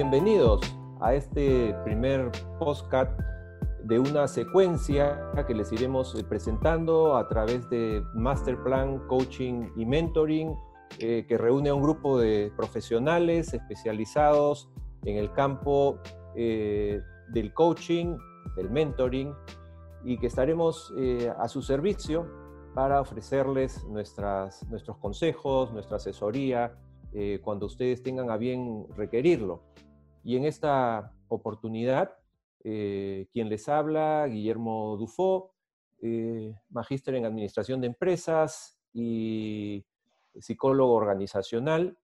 Bienvenidos a este primer postcat de una secuencia que les iremos eh, presentando a través de Masterplan Coaching y Mentoring, eh, que reúne a un grupo de profesionales especializados en el campo eh, del coaching, del mentoring, y que estaremos a su servicio para ofrecerles nuestras, nuestros consejos, nuestra asesoría, cuando ustedes tengan a bien requerirlo. Y en esta oportunidad, eh, quien les habla, Guillermo Dufo, eh, magíster en Administración de Empresas y psicólogo organizacional,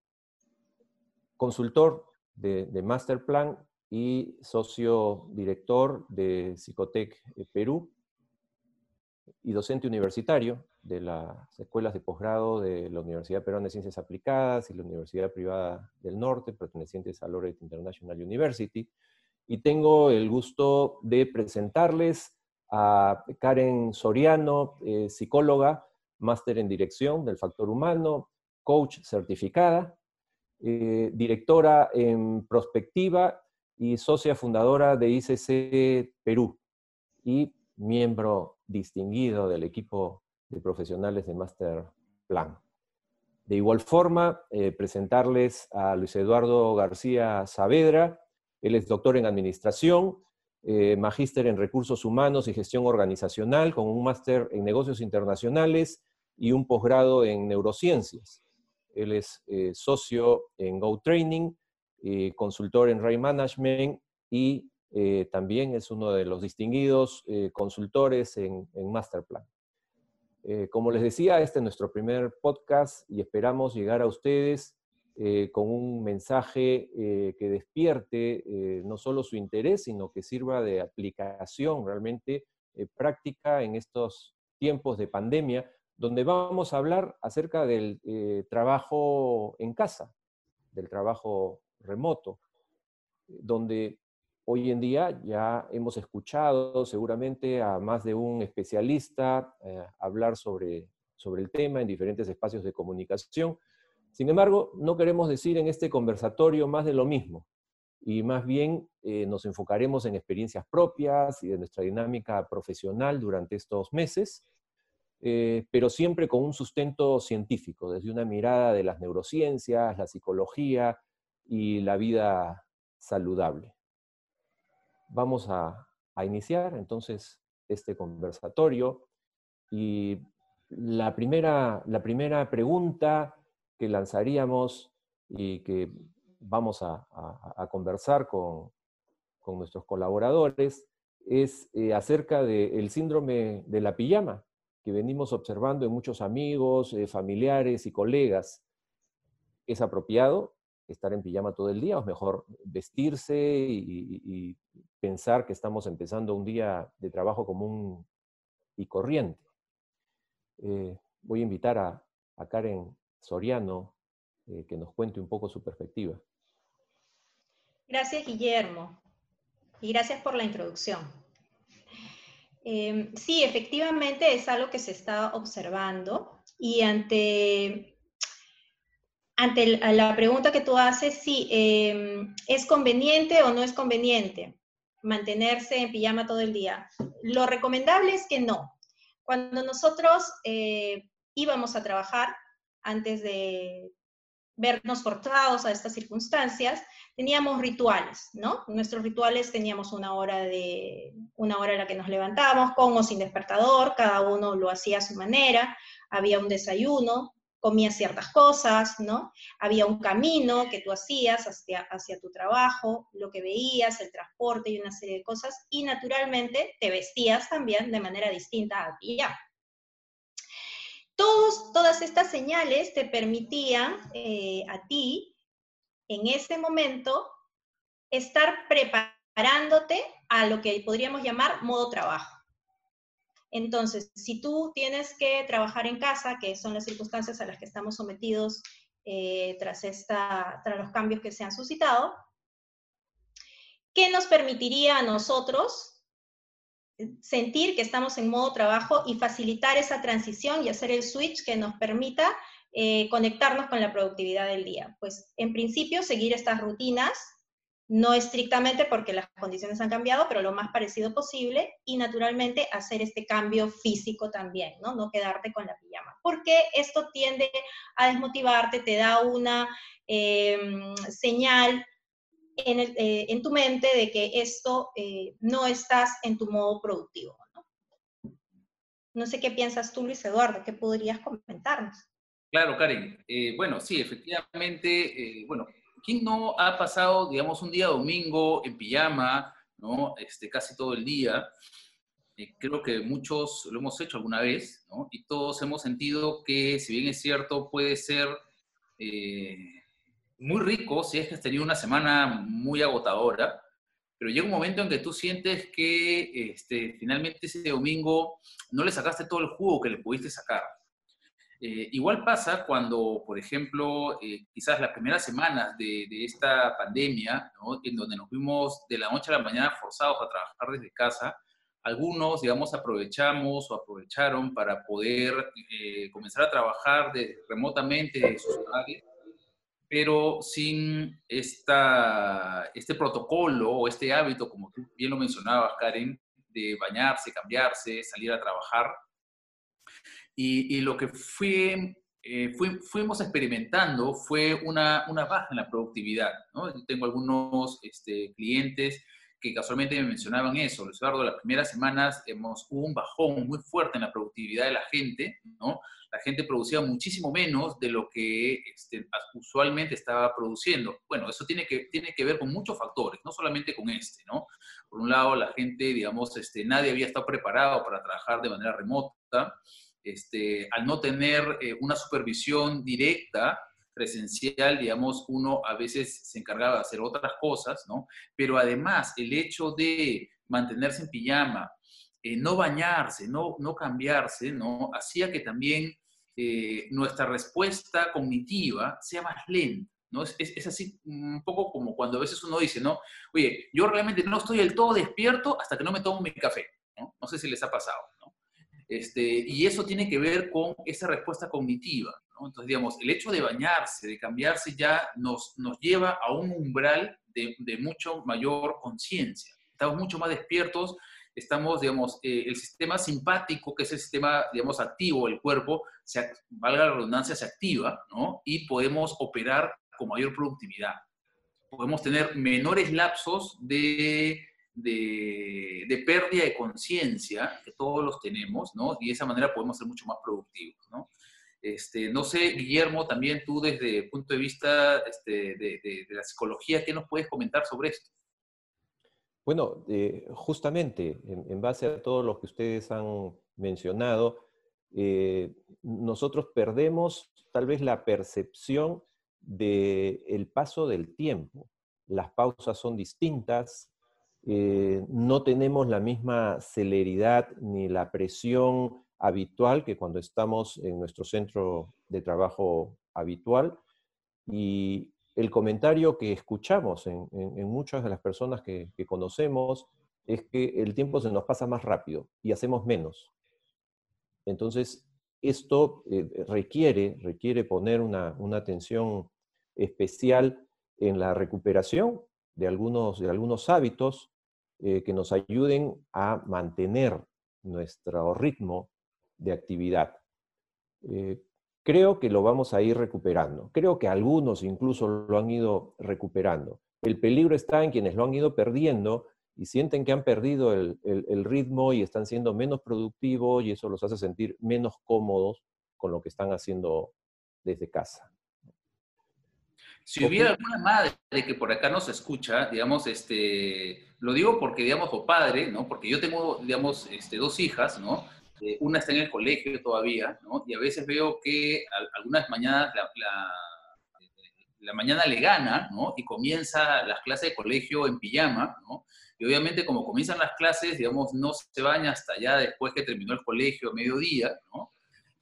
consultor de, de Masterplan y socio director de Psicotec Perú y docente universitario de las escuelas de posgrado de la Universidad Peruana de Ciencias Aplicadas y la Universidad Privada del Norte, pertenecientes a Laureate International University. Y tengo el gusto de presentarles a Karen Soriano, eh, psicóloga, máster en dirección del factor humano, coach certificada, eh, directora en prospectiva y socia fundadora de ICC Perú y miembro distinguido del equipo de profesionales de Master Plan. De igual forma, eh, presentarles a Luis Eduardo García Saavedra. Él es doctor en Administración, eh, magíster en Recursos Humanos y Gestión Organizacional, con un máster en Negocios Internacionales y un posgrado en Neurociencias. Él es eh, socio en Go Training, consultor en Ray Management y también es uno de los distinguidos consultores en, Masterplan. Eh, como les decía, este es nuestro primer podcast y esperamos llegar a ustedes eh, con un mensaje eh, que despierte no solo su interés, sino que sirva de aplicación realmente práctica en estos tiempos de pandemia, donde vamos a hablar acerca del trabajo en casa, del trabajo remoto, donde Hoy en día ya hemos escuchado seguramente a más de un especialista eh, hablar sobre, sobre el tema en diferentes espacios de comunicación. Sin embargo, no queremos decir en este conversatorio más de lo mismo y más bien eh, nos enfocaremos en experiencias propias y de nuestra dinámica profesional durante estos meses, eh, pero siempre con un sustento científico, desde una mirada de las neurociencias, la psicología y la vida saludable. Vamos a, iniciar entonces este conversatorio y la primera, la primera pregunta que lanzaríamos y que vamos a, conversar con, nuestros colaboradores es eh, acerca del síndrome de la pijama que venimos observando en muchos amigos, eh, familiares y colegas. ¿Es apropiado estar en pijama todo el día o es mejor vestirse y pensar que estamos empezando un día de trabajo común y corriente. Eh, voy a invitar a, Karen Soriano eh, que nos cuente un poco su perspectiva. Gracias, Guillermo. Y gracias por la introducción. Em, sí, efectivamente es algo que se está observando y ante, ante la pregunta que tú haces, sí, em, ¿es conveniente o no es conveniente? mantenerse en pijama todo el día. Lo recomendable es que no. Cuando nosotros eh, íbamos a trabajar, antes de vernos forzados a estas circunstancias, teníamos rituales, ¿no? Nuestros rituales teníamos una hora de una hora en la que nos levantábamos con o sin despertador, cada uno lo hacía a su manera, había un desayuno, comías ciertas cosas, ¿no? Había un camino que tú hacías hacia, tu trabajo, lo que veías, el transporte y una serie de cosas, y naturalmente te vestías también de manera distinta a ti ya. Todos, todas estas señales te permitían eh, a ti, en ese momento, estar preparándote a lo que podríamos llamar modo trabajo. Entonces, si tú tienes que trabajar en casa, que son las circunstancias a las que estamos sometidos eh, tras, esta, tras los cambios que se han suscitado, ¿qué nos permitiría a nosotros sentir que estamos en modo trabajo y facilitar esa transición y hacer el switch que nos permita eh, conectarnos con la productividad del día? Pues en principio seguir estas rutinas no estrictamente porque las condiciones han cambiado, pero lo más parecido posible, y naturalmente hacer este cambio físico también, ¿no? No quedarte con la pijama, porque esto tiende a desmotivarte, te da una em, señal eh, en, tu mente de que esto eh, no estás en tu modo productivo. ¿no? no sé qué piensas tú, Luis Eduardo, ¿qué podrías comentarnos? Claro, Karen. Eh, bueno, sí, efectivamente, bueno, ¿quién no ha pasado, digamos, un día domingo en pijama, ¿no? Este, casi todo el día? creo que muchos lo hemos hecho alguna vez, ¿no? Y todos hemos sentido que, si bien es cierto, puede ser muy rico si es que has tenido una semana muy agotadora, pero llega un momento en que tú sientes que este, finalmente ese domingo no le sacaste todo el jugo que le pudiste sacar. Eh, igual pasa cuando, por ejemplo, eh, quizás las primeras semanas de, esta pandemia, en donde nos fuimos de la noche a la mañana forzados a trabajar desde casa, algunos, digamos, aprovechamos o aprovecharon para poder eh, comenzar a trabajar de, remotamente de sus hogares pero sin esta, este protocolo o este hábito, como tú bien lo mencionabas, Karen, de bañarse, cambiarse, salir a trabajar. Y, lo que fue, eh, fuimos experimentando fue una, una, baja en la productividad. ¿no? tengo algunos este, clientes que casualmente me mencionaban eso. Eduardo, las primeras semanas hemos, hubo un bajón muy fuerte en la productividad de la gente, ¿no? la gente producía muchísimo menos de lo que este, usualmente estaba produciendo. Bueno, eso tiene que, tiene que ver con muchos factores, no solamente con este, ¿no? Por un lado, la gente, digamos, este, nadie había estado preparado para trabajar de manera remota. Este, al no tener eh, una supervisión directa, presencial, digamos, uno a veces se encargaba de hacer otras cosas, ¿no? Pero además, el hecho de mantenerse en pijama, eh, no bañarse, no, no cambiarse, ¿no? Hacía que también eh, nuestra respuesta cognitiva sea más lenta. ¿no? Es, es, así un poco como cuando a veces uno dice, ¿no? Oye, yo realmente no estoy del todo despierto hasta que no me tomo mi café. No, no sé si les ha pasado. Este, y eso tiene que ver con esa respuesta cognitiva. ¿no? Entonces, digamos, el hecho de bañarse, de cambiarse ya nos, nos lleva a un umbral de, de mucho mayor conciencia. Estamos mucho más despiertos estamos, digamos, eh, el sistema simpático, que es el sistema, digamos, activo del cuerpo, se, valga la redundancia, se activa, ¿no? Y podemos operar con mayor productividad. Podemos tener menores lapsos de, de, de pérdida de conciencia, que todos los tenemos, ¿no? Y de esa manera podemos ser mucho más productivos, ¿no? Este, no sé, Guillermo, también tú desde el punto de vista este, de, de, de la psicología, ¿qué nos puedes comentar sobre esto? Bueno, eh, justamente en, base a todo lo que ustedes han mencionado, eh, nosotros perdemos tal vez la percepción del paso del tiempo. Las pausas son distintas, eh, no tenemos la misma celeridad ni la presión habitual que cuando estamos en nuestro centro de trabajo habitual. Y, el comentario que escuchamos en, muchas de las personas que, conocemos es que el tiempo se nos pasa más rápido y hacemos menos. Entonces, esto eh, requiere, requiere poner una, atención especial en la recuperación de algunos, de algunos hábitos eh, que nos ayuden a mantener nuestro ritmo de actividad. Eh, creo que lo vamos a ir recuperando. Creo que algunos incluso lo han ido recuperando. El peligro está en quienes lo han ido perdiendo y sienten que han perdido el, ritmo y están siendo menos productivos y eso los hace sentir menos cómodos con lo que están haciendo desde casa. Si hubiera alguna madre que por acá nos escucha, digamos, este, lo digo porque, digamos, o padre, ¿no? Porque yo tengo, digamos, este, dos hijas, ¿no? Eh, una está en el colegio todavía, ¿no? Y a veces veo que algunas mañanas la, mañana le gana, ¿no? Y comienza las clases de colegio en pijama, ¿no? Y obviamente como comienzan las clases, digamos, no se baña hasta ya después que terminó el colegio a mediodía, ¿no?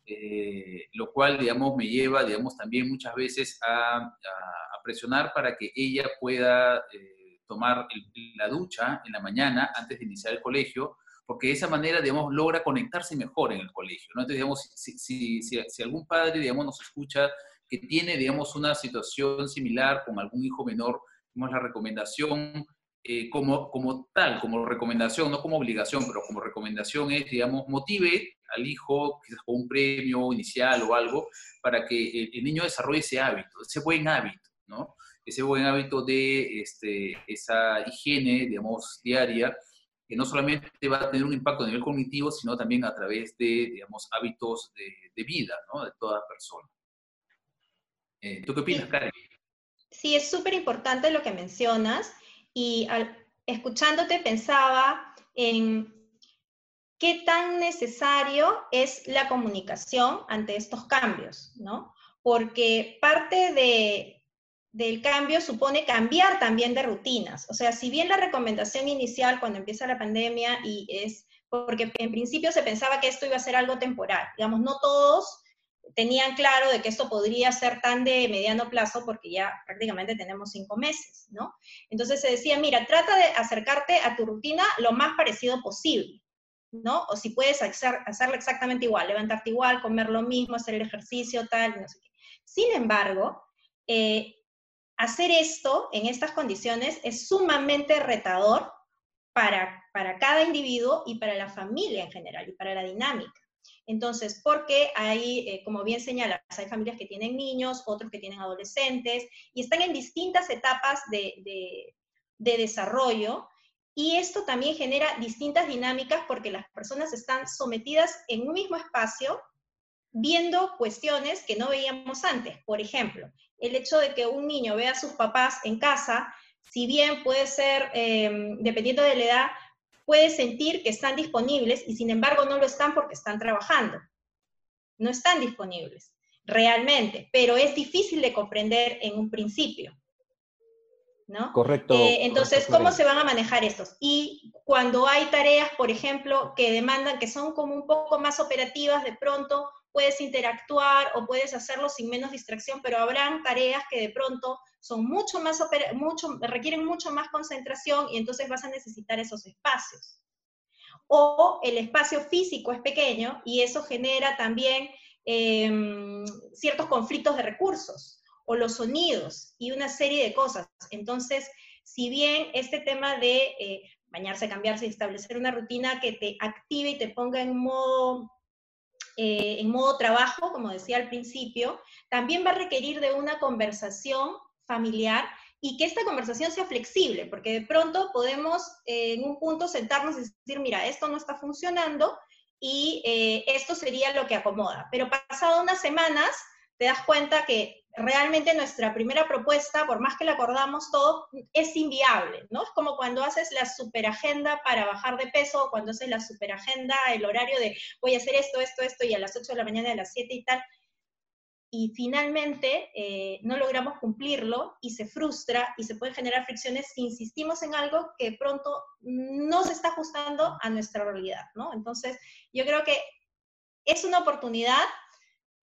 Eh, lo cual, digamos, me lleva, digamos, también muchas veces a, presionar para que ella pueda eh, tomar la ducha en la mañana antes de iniciar el colegio, porque de esa manera, digamos, logra conectarse mejor en el colegio, ¿no? Entonces, digamos, si, si, si, algún padre, digamos, nos escucha que tiene, digamos, una situación similar con algún hijo menor, la recomendación eh, como, como tal, como recomendación, no como obligación, pero como recomendación es, digamos, motive al hijo, quizás con un premio inicial o algo, para que el, niño desarrolle ese hábito, ese buen hábito, ¿no? Ese buen hábito de este, esa higiene, digamos, diaria, que no solamente va a tener un impacto a nivel cognitivo, sino también a través de, digamos, hábitos de, vida, ¿no? De toda persona. Eh, ¿Tú qué opinas, Karen? Sí, es súper importante lo que mencionas y escuchándote pensaba en qué tan necesario es la comunicación ante estos cambios, ¿no? Porque parte de, del cambio supone cambiar también de rutinas. O sea, si bien la recomendación inicial cuando empieza la pandemia y es porque en principio se pensaba que esto iba a ser algo temporal, digamos, no todos tenían claro de que esto podría ser tan de mediano plazo porque ya prácticamente tenemos cinco meses, ¿no? Entonces se decía, mira, trata de acercarte a tu rutina lo más parecido posible, ¿no? O si puedes hacer, hacerlo exactamente igual, levantarte igual, comer lo mismo, hacer el ejercicio, tal, no sé qué. Sin embargo, eh, hacer esto en estas condiciones es sumamente retador para, para cada individuo y para la familia en general y para la dinámica. Entonces, porque hay, eh, como bien señalas, hay familias que tienen niños, otros que tienen adolescentes, y están en distintas etapas de, desarrollo, y esto también genera distintas dinámicas porque las personas están sometidas en un mismo espacio viendo cuestiones que no veíamos antes. Por ejemplo, el hecho de que un niño vea a sus papás en casa, si bien puede ser, eh, dependiendo de la edad, puede sentir que están disponibles y sin embargo no lo están porque están trabajando. No están disponibles realmente, pero es difícil de comprender en un principio. ¿no? Correcto. Eh, entonces, ¿cómo se van a manejar estos? Y cuando hay tareas, por ejemplo, que demandan, que son como un poco más operativas, de pronto puedes interactuar o puedes hacerlo sin menos distracción, pero habrán tareas que de pronto son mucho más, mucho, requieren mucho más concentración y entonces vas a necesitar esos espacios. O el espacio físico es pequeño y eso genera también em, ciertos conflictos de recursos o los sonidos y una serie de cosas. Entonces, si bien este tema de eh, bañarse, cambiarse y establecer una rutina que te active y te ponga en modo eh, en modo trabajo, como decía al principio, también va a requerir de una conversación familiar y que esta conversación sea flexible, porque de pronto podemos eh, en un punto sentarnos y decir, mira, esto no está funcionando y eh, esto sería lo que acomoda. Pero pasado unas semanas, te das cuenta que realmente nuestra primera propuesta, por más que la acordamos todo, es inviable, ¿no? Es como cuando haces la superagenda para bajar de peso, cuando haces la superagenda, el horario de voy a hacer esto, esto, esto, y a las 8 de la mañana, a las 7 y tal, y finalmente eh, no logramos cumplirlo y se frustra y se pueden generar fricciones si insistimos en algo que pronto no se está ajustando a nuestra realidad, ¿no? Entonces, yo creo que es una oportunidad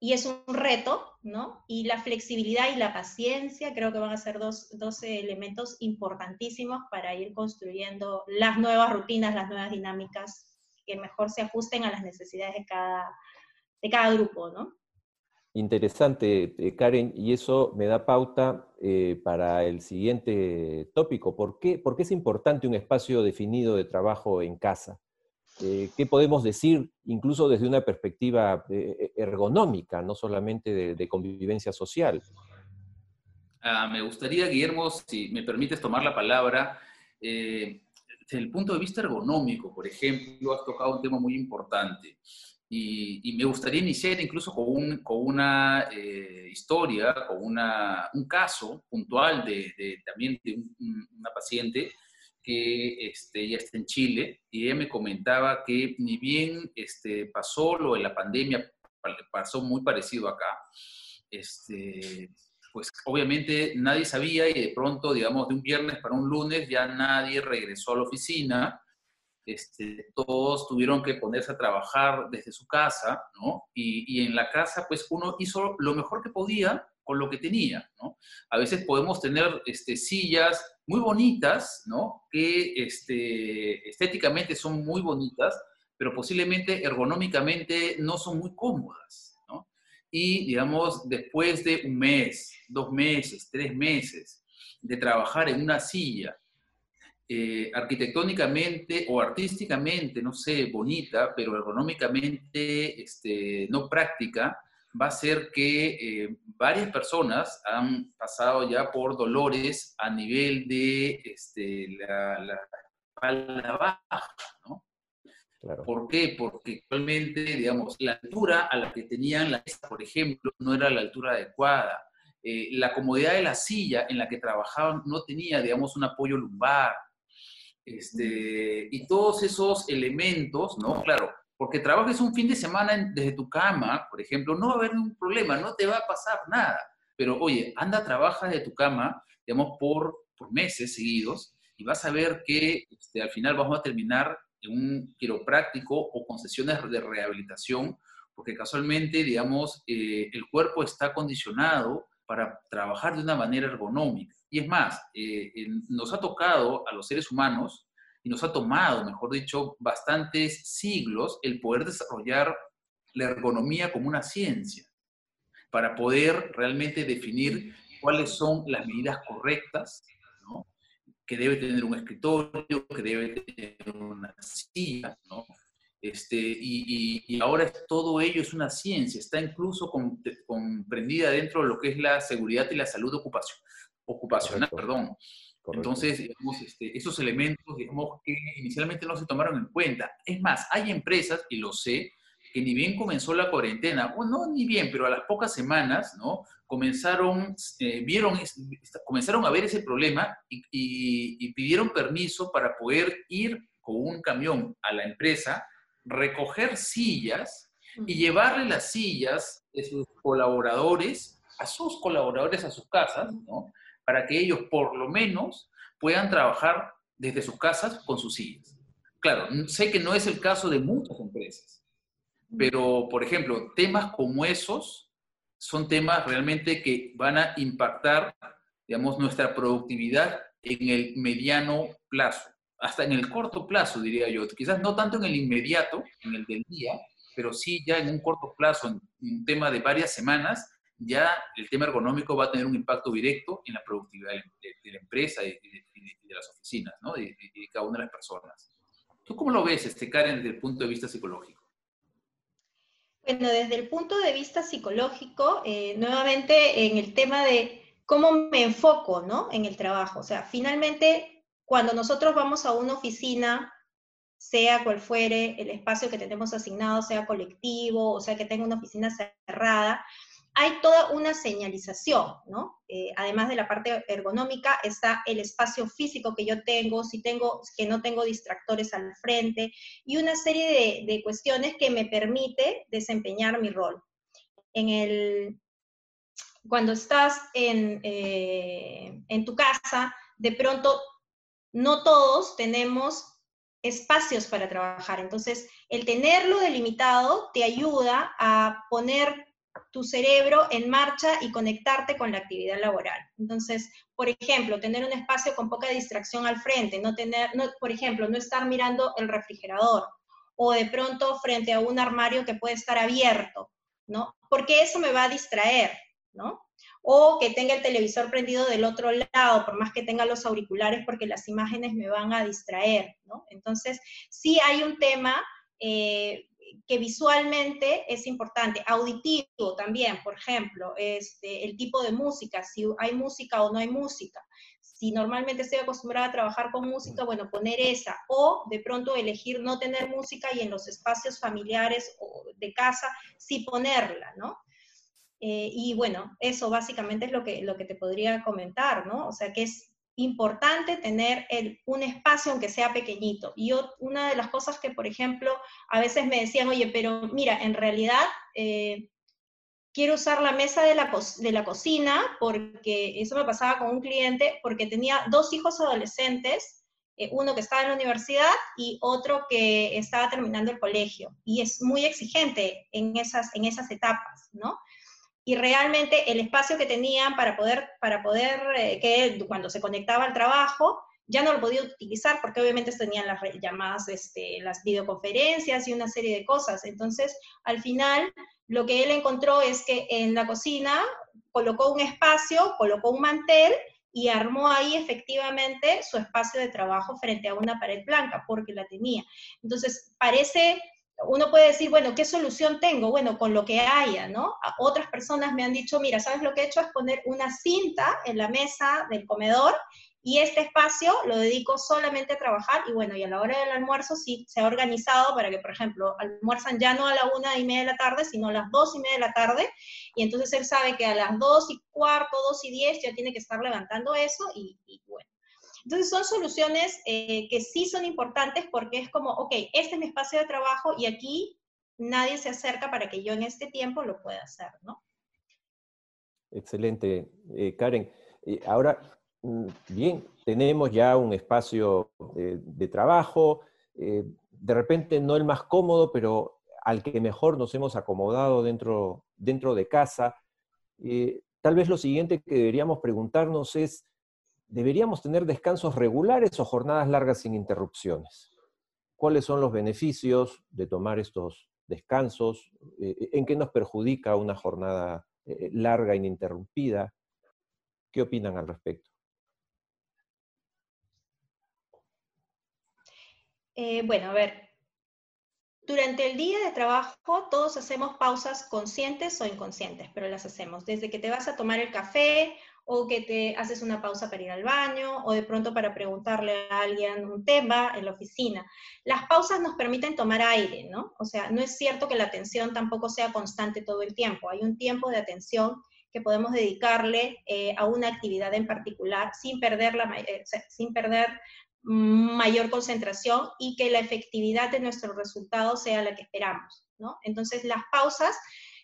y es un reto, ¿no? Y la flexibilidad y la paciencia creo que van a ser dos, dos elementos importantísimos para ir construyendo las nuevas rutinas, las nuevas dinámicas que mejor se ajusten a las necesidades de cada, de cada grupo, ¿no? Interesante, eh, Karen, y eso me da pauta eh, para el siguiente tópico. ¿Por qué, ¿Por qué, es importante un espacio definido de trabajo en casa? Eh, ¿Qué podemos decir incluso desde una perspectiva ergonómica, no solamente de, convivencia social? Ah, me gustaría, Guillermo, si me permites tomar la palabra, desde el punto de vista ergonómico, por ejemplo, has tocado un tema muy importante. Y, me gustaría iniciar incluso con, un, con una eh, historia, con una, un caso puntual de, también de una paciente que este, ya está en Chile y ella me comentaba que ni bien este, pasó lo de la pandemia, pasó muy parecido acá, este, pues obviamente nadie sabía y de pronto, digamos, de un viernes para un lunes ya nadie regresó a la oficina este, todos tuvieron que ponerse a trabajar desde su casa, ¿no? Y, en la casa, pues uno hizo lo mejor que podía con lo que tenía, ¿no? A veces podemos tener este, sillas muy bonitas, ¿no? Que este, estéticamente son muy bonitas, pero posiblemente ergonómicamente no son muy cómodas, ¿no? Y, digamos, después de un mes, dos meses, tres meses, de trabajar en una silla eh, arquitectónicamente o artísticamente, no sé, bonita, pero ergonómicamente este, no práctica, va a ser que eh, varias personas han pasado ya por dolores a nivel de este, la, la espalda baja, ¿no? ¿Por qué? Porque actualmente, digamos, la altura a la que tenían la mesa, por ejemplo, no era la altura adecuada. Eh, la comodidad de la silla en la que trabajaban no tenía, digamos, un apoyo lumbar. Este, y todos esos elementos, ¿no? Claro, porque trabajes un fin de semana desde tu cama, por ejemplo, no va a haber ningún problema, no te va a pasar nada. Pero oye, anda, trabaja de tu cama, digamos, por, por meses seguidos y vas a ver que este, al final vamos a terminar en un quiropráctico o con sesiones de rehabilitación, porque casualmente, digamos, eh, el cuerpo está condicionado para trabajar de una manera ergonómica. Y es más, eh, nos ha tocado a los seres humanos, y nos ha tomado, mejor dicho, bastantes siglos el poder desarrollar la ergonomía como una ciencia, para poder realmente definir cuáles son las medidas correctas, que debe tener un escritorio, que debe tener una silla, ¿no? Este, y, y, ahora todo ello es una ciencia, está incluso comprendida dentro de lo que es la seguridad y la salud ocupación, ocupacional. Perdón. Entonces, digamos, este, esos elementos, digamos, que inicialmente no se tomaron en cuenta. Es más, hay empresas, y lo sé, que ni bien comenzó la cuarentena, o no ni bien, pero a las pocas semanas, ¿no? Comenzaron, eh, vieron, comenzaron a ver ese problema y, y, pidieron permiso para poder ir con un camión a la empresa, recoger sillas y llevarle las sillas de sus colaboradores a sus colaboradores a sus casas, ¿no? Para que ellos por lo menos puedan trabajar desde sus casas con sus sillas. Claro, sé que no es el caso de muchas empresas, pero, por ejemplo, temas como esos son temas realmente que van a impactar, digamos, nuestra productividad en el mediano plazo, hasta en el corto plazo, diría yo. Quizás no tanto en el inmediato, en el del día, pero sí ya en un corto plazo, en un tema de varias semanas, ya el tema ergonómico va a tener un impacto directo en la productividad de, la empresa y de, las oficinas, ¿no? De, cada una de las personas. ¿Tú cómo lo ves, este, Karen, desde el punto de vista psicológico? Bueno, desde el punto de vista psicológico, eh, nuevamente en el tema de cómo me enfoco, ¿no? En el trabajo. O sea, finalmente, cuando nosotros vamos a una oficina, sea cual fuere el espacio que tenemos asignado, sea colectivo, o sea que tenga una oficina cerrada, hay toda una señalización, ¿no? Eh, además de la parte ergonómica, está el espacio físico que yo tengo, si tengo, que no tengo distractores al frente, y una serie de, cuestiones que me permite desempeñar mi rol. Cuando estás en, eh, en tu casa, de pronto no todos tenemos espacios para trabajar. Entonces, el tenerlo delimitado te ayuda a poner tu cerebro en marcha y conectarte con la actividad laboral. Entonces, por ejemplo, tener un espacio con poca distracción al frente, no tener, no, por ejemplo, no estar mirando el refrigerador o de pronto frente a un armario que puede estar abierto, ¿no? Porque eso me va a distraer, ¿no? O que tenga el televisor prendido del otro lado, por más que tenga los auriculares, porque las imágenes me van a distraer, ¿no? Entonces, sí hay un tema eh, que visualmente es importante, auditivo también, por ejemplo, este, el tipo de música, si hay música o no hay música. Si normalmente estoy acostumbrada a trabajar con música, bueno, poner esa, o de pronto elegir no tener música y en los espacios familiares o de casa sí ponerla, ¿no? Eh, y bueno, eso básicamente es lo que, lo que te podría comentar, ¿no? O sea, que es importante tener un espacio aunque sea pequeñito. Y yo, una de las cosas que, por ejemplo, a veces me decían, oye, pero mira, en realidad eh, quiero usar la mesa de la, de la cocina, porque eso me pasaba con un cliente, porque tenía dos hijos adolescentes, eh, uno que estaba en la universidad y otro que estaba terminando el colegio. Y es muy exigente en esas, en esas etapas, ¿no? Y realmente el espacio que tenían para poder, para poder eh, que cuando se conectaba al trabajo, ya no lo podía utilizar porque obviamente tenían las llamadas, este, las videoconferencias y una serie de cosas. Entonces, al final, lo que él encontró es que en la cocina colocó un espacio, colocó un mantel y armó ahí efectivamente su espacio de trabajo frente a una pared blanca, porque la tenía. Entonces, parece, uno puede decir, bueno, ¿qué solución tengo? Bueno, con lo que haya, ¿no? otras personas me han dicho, mira, ¿sabes lo que he hecho? Es poner una cinta en la mesa del comedor y este espacio lo dedico solamente a trabajar y bueno, y a la hora del almuerzo sí se ha organizado para que, por ejemplo, almuerzan ya no a la una y media de la tarde, sino a las dos y media de la tarde, y entonces él sabe que a las dos y cuarto, dos y diez ya tiene que estar levantando eso y, bueno. Entonces son soluciones eh, que sí son importantes porque es como, ok, este es mi espacio de trabajo y aquí nadie se acerca para que yo en este tiempo lo pueda hacer, ¿no? Excelente. Eh, Karen, eh, ahora Mm, bien, tenemos ya un espacio de, trabajo, eh, de repente no el más cómodo, pero al que mejor nos hemos acomodado dentro, dentro de casa. Eh, tal vez lo siguiente que deberíamos preguntarnos es, ¿deberíamos tener descansos regulares o jornadas largas sin interrupciones? ¿Cuáles son los beneficios de tomar estos descansos? Eh, ¿En qué nos perjudica una jornada larga ininterrumpida? ¿Qué opinan al respecto? Eh, bueno, a ver, durante el día de trabajo todos hacemos pausas conscientes o inconscientes, pero las hacemos. Desde que te vas a tomar el café o que te haces una pausa para ir al baño o de pronto para preguntarle a alguien un tema en la oficina. Las pausas nos permiten tomar aire, ¿no? O sea, no es cierto que la atención tampoco sea constante todo el tiempo. Hay un tiempo de atención que podemos dedicarle eh, a una actividad en particular sin perder, la, eh, sin perder mayor concentración y que la efectividad de nuestros resultados sea la que esperamos, ¿no? Entonces, las pausas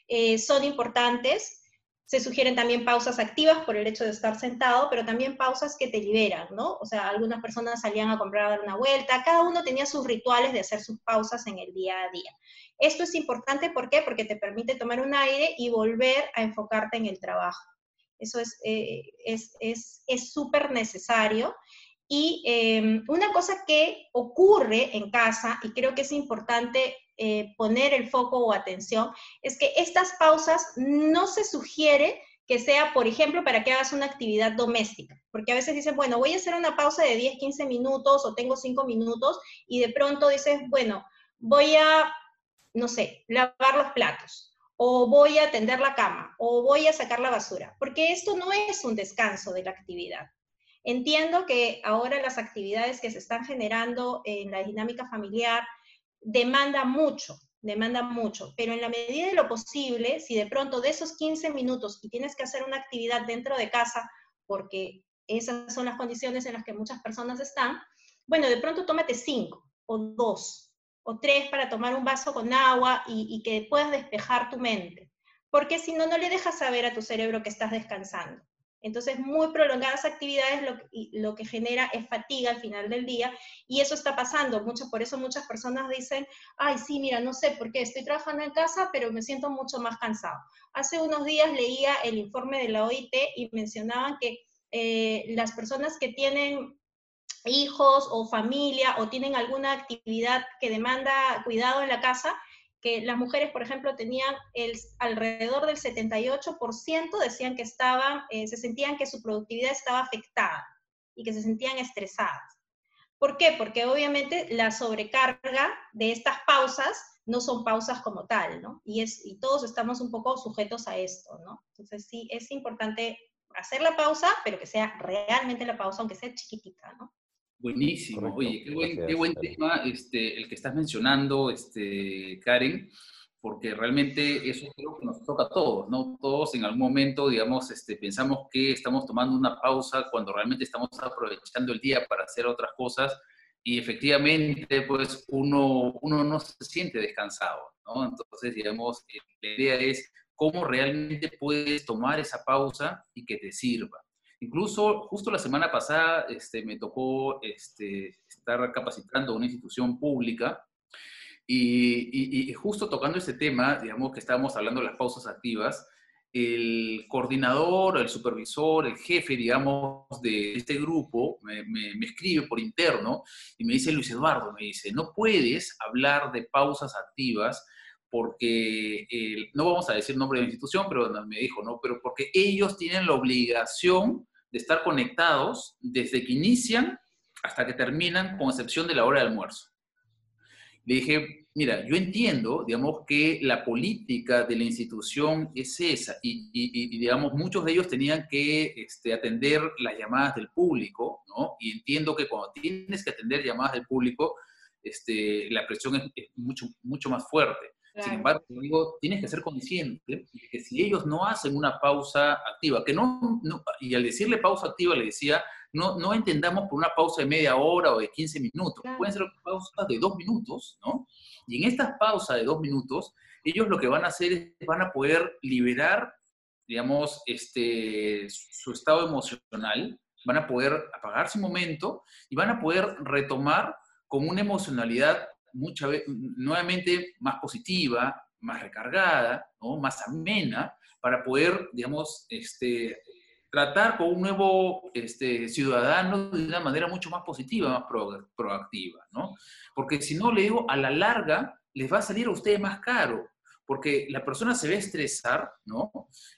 eh, son importantes. Se sugieren también pausas activas por el hecho de estar sentado, pero también pausas que te liberan, ¿no? O sea, algunas personas salían a comprar a dar una vuelta, cada uno tenía sus rituales de hacer sus pausas en el día a día. Esto es importante, ¿por qué? Porque te permite tomar un aire y volver a enfocarte en el trabajo. Eso es súper es, es, necesario y em, una cosa que ocurre en casa, y creo que es importante eh, poner el foco o atención, es que estas pausas no se sugiere que sea, por ejemplo, para que hagas una actividad doméstica, porque a veces dicen, bueno, voy a hacer una pausa de 10, 15 minutos o tengo 5 minutos y de pronto dices, bueno, voy a, no sé, lavar los platos o voy a tender la cama o voy a sacar la basura, porque esto no es un descanso de la actividad. Entiendo que ahora las actividades que se están generando en la dinámica familiar demanda mucho, demanda mucho, pero en la medida de lo posible, si de pronto de esos 15 minutos y tienes que hacer una actividad dentro de casa, porque esas son las condiciones en las que muchas personas están, bueno, de pronto tómate 5 o 2 o 3 para tomar un vaso con agua y, y que puedas despejar tu mente, porque si no, no le dejas saber a tu cerebro que estás descansando. Entonces, muy prolongadas actividades lo, que genera es fatiga al final del día y eso está pasando. Mucho, por eso muchas personas dicen, ay, sí, mira, no sé por qué, estoy trabajando en casa, pero me siento mucho más cansado. Hace unos días leía el informe de la OIT y mencionaban que eh, las personas que tienen hijos o familia o tienen alguna actividad que demanda cuidado en la casa, que las mujeres, por ejemplo, tenían el, alrededor del 78% decían que estaban, eh, se sentían que su productividad estaba afectada y que se sentían estresadas. ¿Por qué? Porque obviamente la sobrecarga de estas pausas no son pausas como tal, ¿no? Y, es, y todos estamos un poco sujetos a esto, ¿no? Entonces sí, es importante hacer la pausa, pero que sea realmente la pausa, aunque sea chiquitita, ¿no? Buenísimo. Oye, qué buen, tema este, el que estás mencionando, este, Karen, porque realmente eso creo que nos toca a todos, ¿no? Todos en algún momento, digamos, este, pensamos que estamos tomando una pausa cuando realmente estamos aprovechando el día para hacer otras cosas y efectivamente, pues uno, uno no se siente descansado, ¿no? Entonces, digamos, la idea es cómo realmente puedes tomar esa pausa y que te sirva. Incluso justo la semana pasada este, me tocó este, estar capacitando una institución pública y, justo tocando este tema, digamos que estábamos hablando de las pausas activas, el coordinador, el supervisor, el jefe, digamos, de este grupo me, me, escribe por interno y me dice, Luis Eduardo, me dice, no puedes hablar de pausas activas porque, no vamos a decir nombre de la institución, pero me dijo, ¿no? Pero porque ellos tienen la obligación de estar conectados desde que inician hasta que terminan, con excepción de la hora de almuerzo. Le dije, mira, yo entiendo, digamos, que la política de la institución es esa, y, digamos, muchos de ellos tenían que este, atender las llamadas del público, ¿no? Y entiendo que cuando tienes que atender llamadas del público, este, la presión es, mucho, mucho más fuerte. Sin embargo, digo, tienes que ser consciente de que si ellos no hacen una pausa activa, que no, y al decirle pausa activa le decía, no, no entendamos por una pausa de media hora o de 15 minutos, pueden ser pausas de dos minutos, ¿no? Y en estas pausas de dos minutos, ellos lo que van a hacer es, van a poder liberar, digamos, este, su estado emocional, van a poder apagarse un momento y van a poder retomar con una emocionalidad mucha vez, nuevamente más positiva, más recargada, ¿no? más amena, para poder, digamos, este, tratar con un nuevo este, ciudadano de una manera mucho más positiva, más proactiva, ¿no? Porque si no, le digo, a la larga les va a salir a ustedes más caro, porque la persona se ve estresar, ¿no?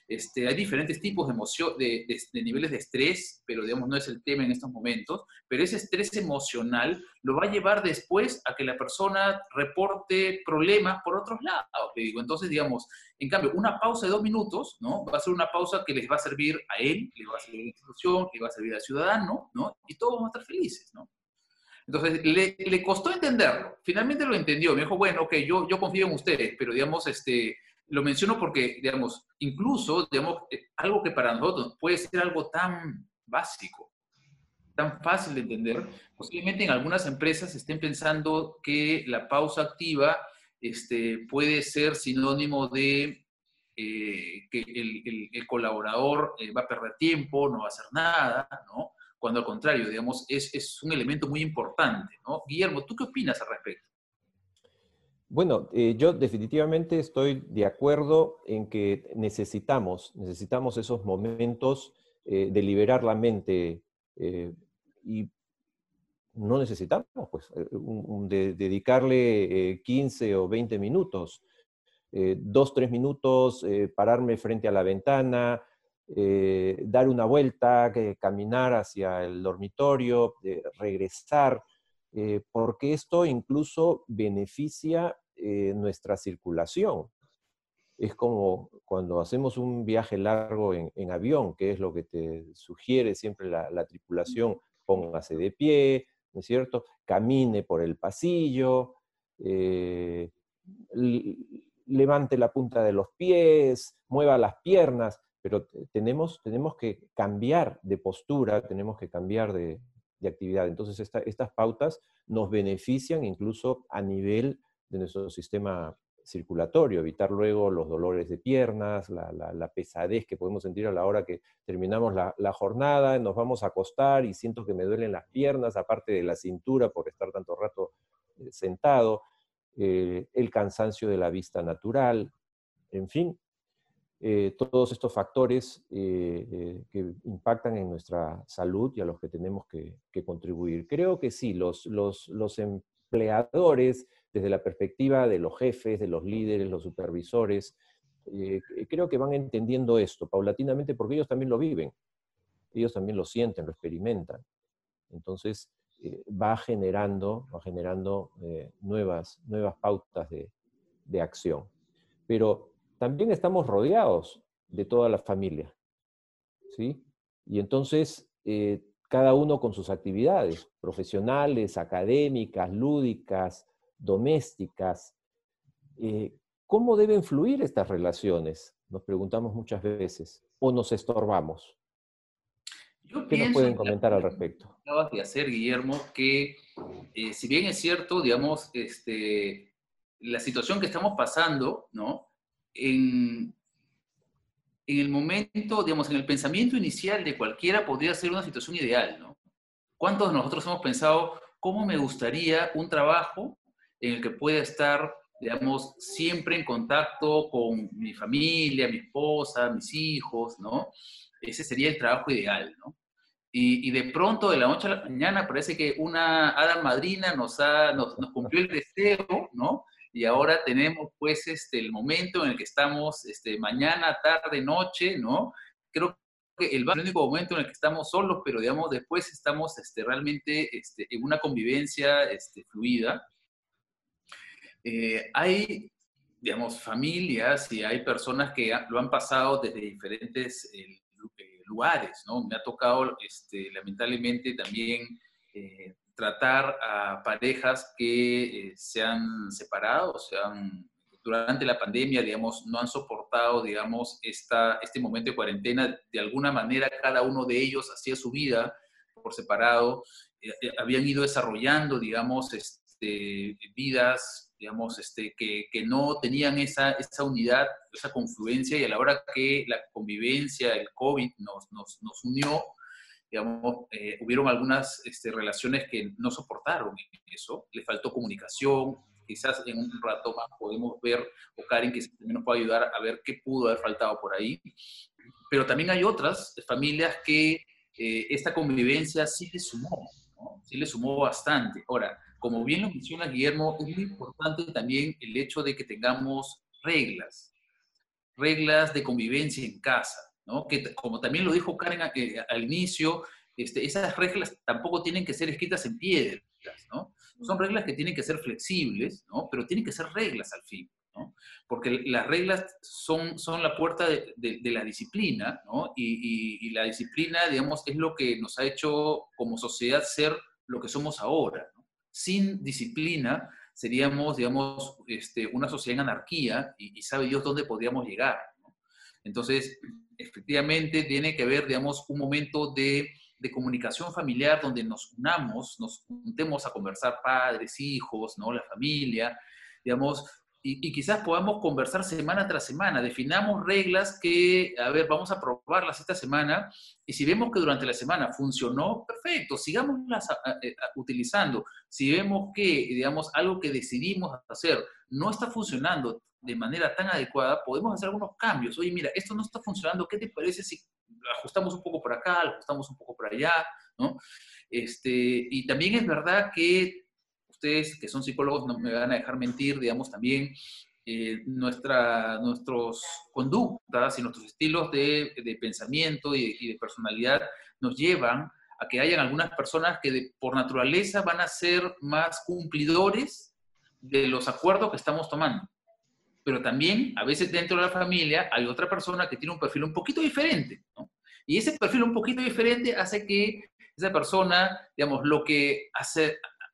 Este, hay diferentes tipos de, emoción, de, niveles de estrés, pero digamos no es el tema en estos momentos, pero ese estrés emocional lo va a llevar después a que la persona reporte problemas por otros lados, le digo. Entonces, digamos, en cambio, una pausa de dos minutos, ¿no? Va a ser una pausa que les va a servir a él, le va a servir a la institución, le va a servir al ciudadano, ¿no? Y todos vamos a estar felices, ¿no? Entonces, le, costó entenderlo. Finalmente lo entendió. Me dijo, bueno, ok, yo, confío en ustedes, pero digamos, este, lo menciono porque, digamos, incluso, digamos, eh, algo que para nosotros puede ser algo tan básico, tan fácil de entender, posiblemente en algunas empresas estén pensando que la pausa activa este, puede ser sinónimo de eh, que el, el, colaborador eh, va a perder tiempo, no va a hacer nada, ¿no? Cuando al contrario, digamos, es, un elemento muy importante. ¿no? Guillermo, ¿tú qué opinas al respecto? Bueno, eh, yo definitivamente estoy de acuerdo en que necesitamos, necesitamos esos momentos eh, de liberar la mente eh, y no necesitamos, pues, de, dedicarle 15 o 20 minutos, dos, tres minutos, pararme frente a la ventana, eh, dar una vuelta, caminar hacia el dormitorio, regresar, eh, porque esto incluso beneficia eh, nuestra circulación. Es como cuando hacemos un viaje largo en, avión, que es lo que te sugiere siempre la, la tripulación, póngase de pie, ¿no es cierto? Camine por el pasillo, levante la punta de los pies, mueva las piernas pero tenemos, tenemos que cambiar de postura, tenemos que cambiar de, actividad. Entonces, estas pautas nos benefician incluso a nivel de nuestro sistema circulatorio, evitar luego los dolores de piernas, la, pesadez que podemos sentir a la hora que terminamos la, jornada, nos vamos a acostar y siento que me duelen las piernas, aparte de la cintura por estar tanto rato eh, sentado, eh, el cansancio de la vista natural, en fin, eh, todos estos factores eh, eh, que impactan en nuestra salud y a los que tenemos que, contribuir. Creo que sí, los, los, empleadores, desde la perspectiva de los jefes, de los líderes, los supervisores, creo que van entendiendo esto paulatinamente porque ellos también lo viven, ellos también lo sienten, lo experimentan. Entonces, va generando, va generando nuevas, nuevas pautas de, de acción. Pero también estamos rodeados de toda la familia. ¿sí? Y entonces, eh, cada uno con sus actividades, profesionales, académicas, lúdicas, domésticas. Eh, ¿Cómo deben fluir estas relaciones? Nos preguntamos muchas veces. ¿O nos estorbamos? ¿Qué nos pueden comentar al respecto? Acabas de hacer, Guillermo, que eh, si bien es cierto, digamos, este, la situación que estamos pasando, ¿no? En, el momento, digamos, en el pensamiento inicial de cualquiera podría ser una situación ideal, ¿no? ¿Cuántos de nosotros hemos pensado, cómo me gustaría un trabajo en el que pueda estar, digamos, siempre en contacto con mi familia, mi esposa, mis hijos, ¿no? Ese sería el trabajo ideal, ¿no? Y, de pronto, de la noche a la mañana, parece que una hada madrina nos, ha, nos, nos cumplió el deseo, ¿no? Y ahora tenemos pues este, el momento en el que estamos este, mañana, tarde, noche, ¿no? Creo que el, único momento en el que estamos solos, pero digamos, después estamos este, realmente este, en una convivencia este, fluida. Eh, hay, digamos, familias y hay personas que lo han pasado desde diferentes eh, eh, lugares, ¿no? Me ha tocado, este, lamentablemente, también tratar a parejas que se han separado, se han durante la pandemia, digamos, no han soportado, digamos, esta, este momento de cuarentena. De alguna manera, cada uno de ellos hacía su vida por separado. Eh, eh, habían ido desarrollando, digamos, este, vidas, digamos, este, que, que, no tenían esa, esa unidad, esa confluencia, y a la hora que la convivencia, el COVID nos, nos, nos unió, digamos, eh, hubieron algunas este, relaciones que no soportaron eso, le faltó comunicación, quizás en un rato más podemos ver, o Karen que también nos puede ayudar a ver qué pudo haber faltado por ahí. Pero también hay otras familias que eh, esta convivencia sí le sumó, ¿no? sí le sumó bastante. Ahora, como bien lo menciona Guillermo, es muy importante también el hecho de que tengamos reglas, reglas de convivencia en casa, ¿no? que como también lo dijo Karen al inicio, este, esas reglas tampoco tienen que ser escritas en piedras, ¿no? Son reglas que tienen que ser flexibles, ¿no? Pero tienen que ser reglas al fin, ¿no? Porque las reglas son, son la puerta de, de, la disciplina, ¿no? Y, y, la disciplina, digamos, es lo que nos ha hecho como sociedad ser lo que somos ahora, ¿no? Sin disciplina seríamos, digamos, este, una sociedad en anarquía y, sabe Dios dónde podríamos llegar. Entonces, efectivamente, tiene que haber, digamos, un momento de de comunicación familiar donde nos unamos, nos juntemos a conversar padres, hijos, ¿no? la familia, digamos, y, quizás podamos conversar semana tras semana, definamos reglas que, a ver, vamos a probarlas esta semana, y si vemos que durante la semana funcionó, perfecto, sigámoslas utilizando. Si vemos que, digamos, algo que decidimos hacer no está funcionando de manera tan adecuada, podemos hacer algunos cambios. Oye, mira, esto no está funcionando, ¿qué te parece si ajustamos un poco por acá, ajustamos un poco por allá, ¿no? Este, y también es verdad que ustedes que son psicólogos no me van a dejar mentir, digamos, también eh, nuestra, nuestros conductas y nuestros estilos de, de pensamiento y, y, de personalidad nos llevan a que hayan algunas personas que por naturaleza van a ser más cumplidores de los acuerdos que estamos tomando. Pero también, a veces dentro de la familia, hay otra persona que tiene un perfil un poquito diferente. Y ese perfil un poquito diferente hace que esa persona, digamos, lo que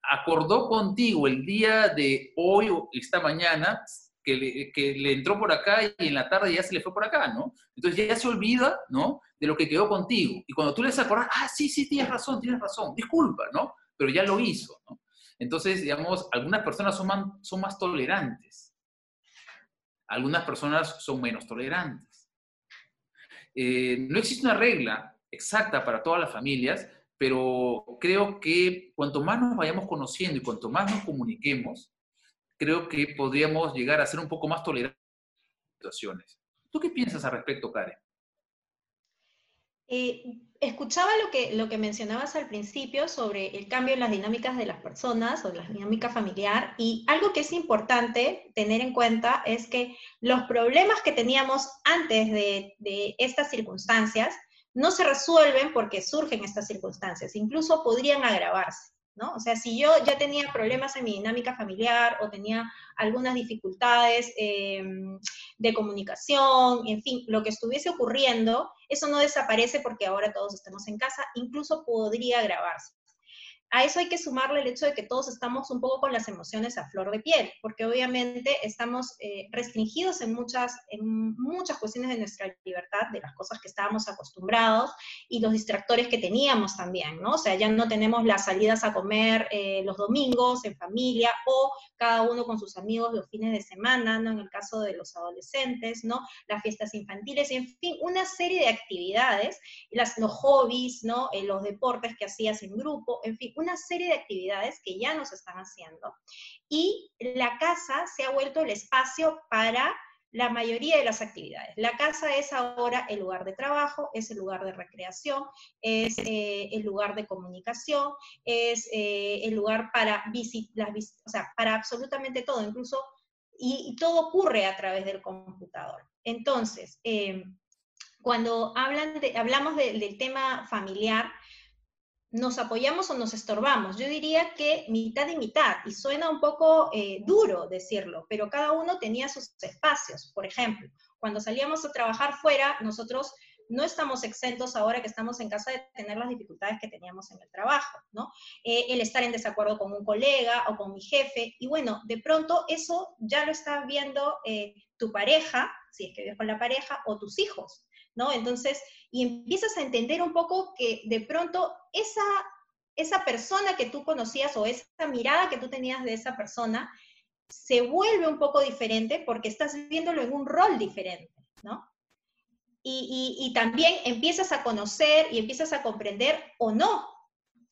acordó contigo el día de hoy o esta mañana, que le, que le, entró por acá y en la tarde ya se le fue por acá, ¿no? Entonces ya se olvida, ¿no? De lo que quedó contigo. Y cuando tú le acordar, ah, sí, sí, tienes razón, tienes razón, disculpa, ¿no? Pero ya lo hizo, ¿no? Entonces, digamos, algunas personas son más, tolerantes. Algunas personas son menos tolerantes. Eh, no existe una regla exacta para todas las familias, pero creo que cuanto más nos vayamos conociendo y cuanto más nos comuniquemos, creo que podríamos llegar a ser un poco más tolerantes a situaciones. ¿Tú qué piensas al respecto, Karen? Eh, escuchaba lo que, lo que mencionabas al principio sobre el cambio en las dinámicas de las personas o la dinámica familiar y algo que es importante tener en cuenta es que los problemas que teníamos antes de, de estas circunstancias no se resuelven porque surgen estas circunstancias, incluso podrían agravarse. ¿No? O sea, si yo ya tenía problemas en mi dinámica familiar o tenía algunas dificultades em, de comunicación, en fin, lo que estuviese ocurriendo, eso no desaparece porque ahora todos estamos en casa, incluso podría agravarse a eso hay que sumarle el hecho de que todos estamos un poco con las emociones a flor de piel, porque obviamente estamos eh, restringidos en muchas, en muchas cuestiones de nuestra libertad, de las cosas que estábamos acostumbrados y los distractores que teníamos también, ¿no? O sea, ya no tenemos las salidas a comer eh, los domingos en familia o cada uno con sus amigos los fines de semana, ¿no? En el caso de los adolescentes, ¿no? Las fiestas infantiles, en fin, una serie de actividades, las, los hobbies, ¿no? Eh, los deportes que hacías en grupo, en fin, una serie de actividades que ya nos están haciendo. Y la casa se ha vuelto el espacio para la mayoría de las actividades. La casa es ahora el lugar de trabajo, es el lugar de recreación, es eh, el lugar de comunicación, es eh, el lugar para visitar, o sea, para absolutamente todo, incluso, y, todo ocurre a través del computador. Entonces, em, cuando hablan hablamos del tema familiar, ¿nos apoyamos o nos estorbamos? Yo diría que mitad y mitad, y suena un poco eh, duro decirlo, pero cada uno tenía sus espacios. Por ejemplo, cuando salíamos a trabajar fuera, nosotros no estamos exentos ahora que estamos en casa de tener las dificultades que teníamos en el trabajo, ¿no? Eh, el estar en desacuerdo con un colega o con mi jefe, y bueno, de pronto eso ya lo está viendo eh, tu pareja, si es que vives con la pareja, o tus hijos, ¿no? Entonces, y empiezas a entender un poco que de pronto esa, esa persona que tú conocías o esa mirada que tú tenías de esa persona se vuelve un poco diferente porque estás viéndolo en un rol diferente, ¿no? y, también empiezas a conocer y empiezas a comprender o no,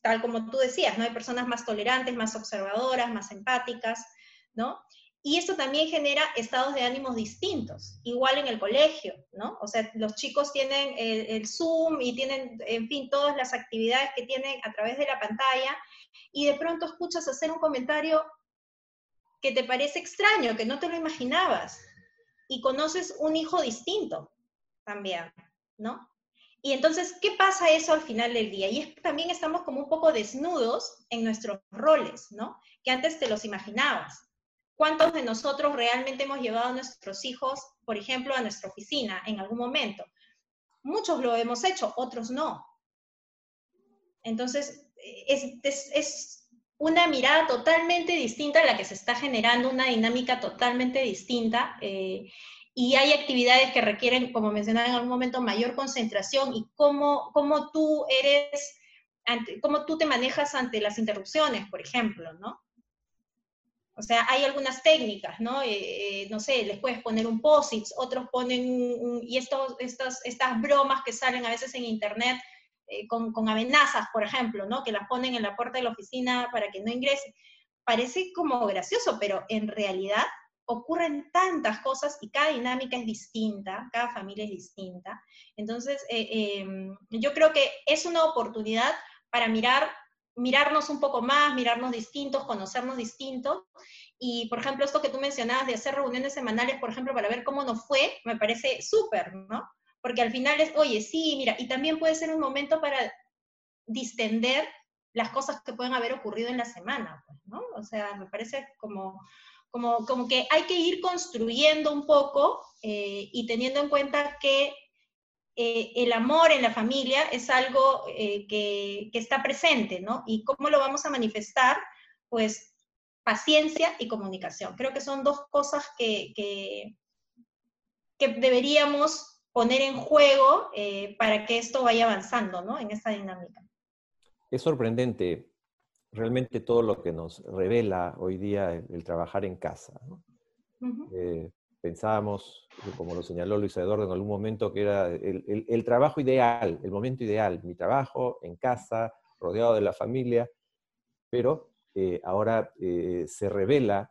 tal como tú decías, ¿no? Hay personas más tolerantes, más observadoras, más empáticas, ¿no? Y esto también genera estados de ánimos distintos, igual en el colegio, ¿no? O sea, los chicos tienen el, el, Zoom y tienen, en fin, todas las actividades que tienen a través de la pantalla, y de pronto escuchas hacer un comentario que te parece extraño, que no te lo imaginabas, y conoces un hijo distinto, también, ¿no? Y entonces, ¿qué pasa eso al final del día? Y es también estamos como un poco desnudos en nuestros roles, ¿no? Que antes te los imaginabas. ¿Cuántos de nosotros realmente hemos llevado a nuestros hijos, por ejemplo, a nuestra oficina en algún momento? Muchos lo hemos hecho, otros no. Entonces, es, es, una mirada totalmente distinta a la que se está generando, una dinámica totalmente distinta. Eh, y hay actividades que requieren, como mencionaba en algún momento, mayor concentración y cómo, cómo tú eres, cómo tú te manejas ante las interrupciones, por ejemplo, ¿no? O sea, hay algunas técnicas, ¿no? Eh, eh, no sé, les puedes poner un posit, otros ponen, un, y estos, estas, estas bromas que salen a veces en internet eh, con, con, amenazas, por ejemplo, ¿no? Que las ponen en la puerta de la oficina para que no ingrese. Parece como gracioso, pero en realidad ocurren tantas cosas y cada dinámica es distinta, cada familia es distinta. Entonces, eh, em, yo creo que es una oportunidad para mirar, mirarnos un poco más, mirarnos distintos, conocernos distintos. Y, por ejemplo, esto que tú mencionabas de hacer reuniones semanales, por ejemplo, para ver cómo nos fue, me parece súper, ¿no? Porque al final es, oye, sí, mira, y también puede ser un momento para distender las cosas que pueden haber ocurrido en la semana, pues, ¿no? O sea, me parece como como, como que hay que ir construyendo un poco eh, y teniendo en cuenta que eh, el amor en la familia es algo eh, que, que, está presente, ¿no? Y cómo lo vamos a manifestar, pues paciencia y comunicación. Creo que son dos cosas que, que, que deberíamos poner en juego para que esto vaya avanzando, ¿no? En esta dinámica. Es sorprendente realmente todo lo que nos revela hoy día el, trabajar en casa. Eh, pensábamos, como lo señaló Luis Eduardo en algún momento, que era el, trabajo ideal, el momento ideal, mi trabajo en casa, rodeado de la familia, pero eh, ahora eh, se revela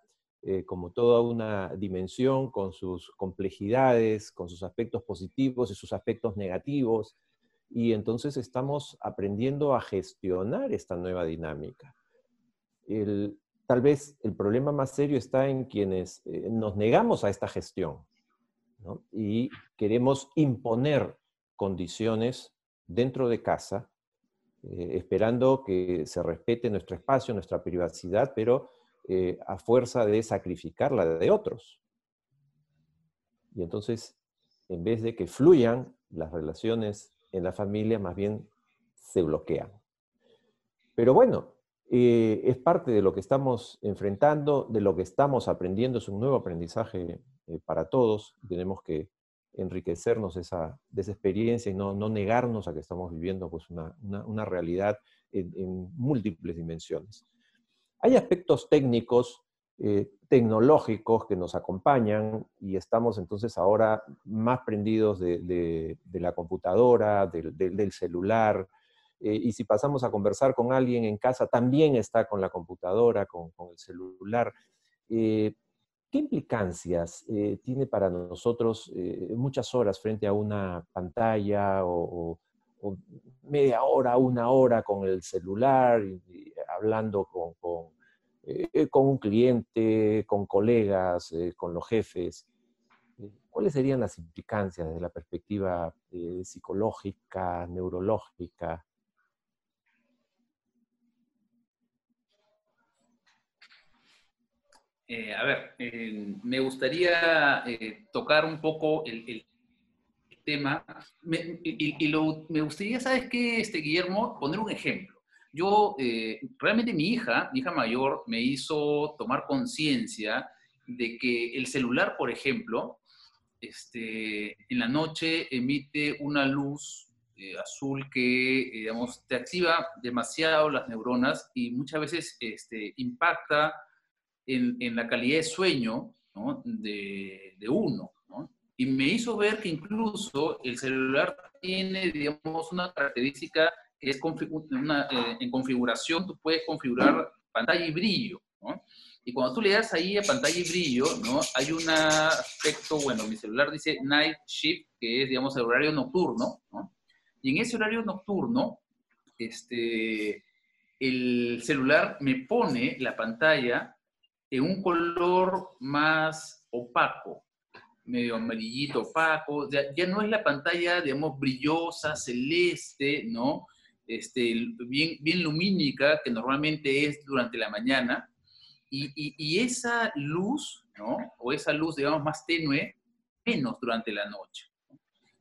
como toda una dimensión con sus complejidades, con sus aspectos positivos y sus aspectos negativos, y entonces estamos aprendiendo a gestionar esta nueva dinámica. Tal vez el problema más serio está en quienes eh, nos negamos a esta gestión y queremos imponer condiciones dentro de casa, eh, esperando que se respete nuestro espacio, nuestra privacidad, pero eh, a fuerza de sacrificar la de otros. Y entonces, en vez de que fluyan las relaciones en la familia más bien se bloquean. Pero bueno, eh, es parte de lo que estamos enfrentando, de lo que estamos aprendiendo, es un nuevo aprendizaje eh, para todos. Tenemos que enriquecernos esa, de esa experiencia y no, negarnos a que estamos viviendo pues, una, realidad en, múltiples dimensiones. Hay aspectos técnicos eh, tecnológicos que nos acompañan y estamos entonces ahora más prendidos de, la computadora, del, celular, eh, y si pasamos a conversar con alguien en casa, también está con la computadora, con, el celular. Eh, ¿Qué implicancias eh, tiene para nosotros muchas horas frente a una pantalla o, media hora, una hora con el celular, hablando con un cliente, con colegas, con los jefes. ¿cuáles serían las implicancias desde la perspectiva psicológica, neurológica? A ver, me gustaría tocar un poco el, tema. Me, y, me gustaría, ¿sabes qué, este, Guillermo? Poner un ejemplo. Yo, eh, realmente mi hija, mi hija mayor, me hizo tomar conciencia de que el celular, por ejemplo, este, en la noche emite una luz eh, azul que, eh, digamos, te activa demasiado las neuronas y muchas veces este, impacta en, en, la calidad de sueño ¿no? de, de, uno y me hizo ver que incluso el celular tiene, digamos, una característica que es una, eh, en configuración, tú puedes configurar pantalla y brillo, ¿no? Y cuando tú le das ahí a pantalla y brillo, ¿no? Hay un aspecto, bueno, mi celular dice night shift, que es, digamos, el horario nocturno, ¿no? Y en ese horario nocturno, este, el celular me pone la pantalla en un color más opaco, medio amarillito, opaco, ya, no es la pantalla, digamos, brillosa, celeste, ¿no? Este, bien, bien lumínica, que normalmente es durante la mañana, y, y, esa luz, ¿no? O esa luz, digamos, más tenue, menos durante la noche.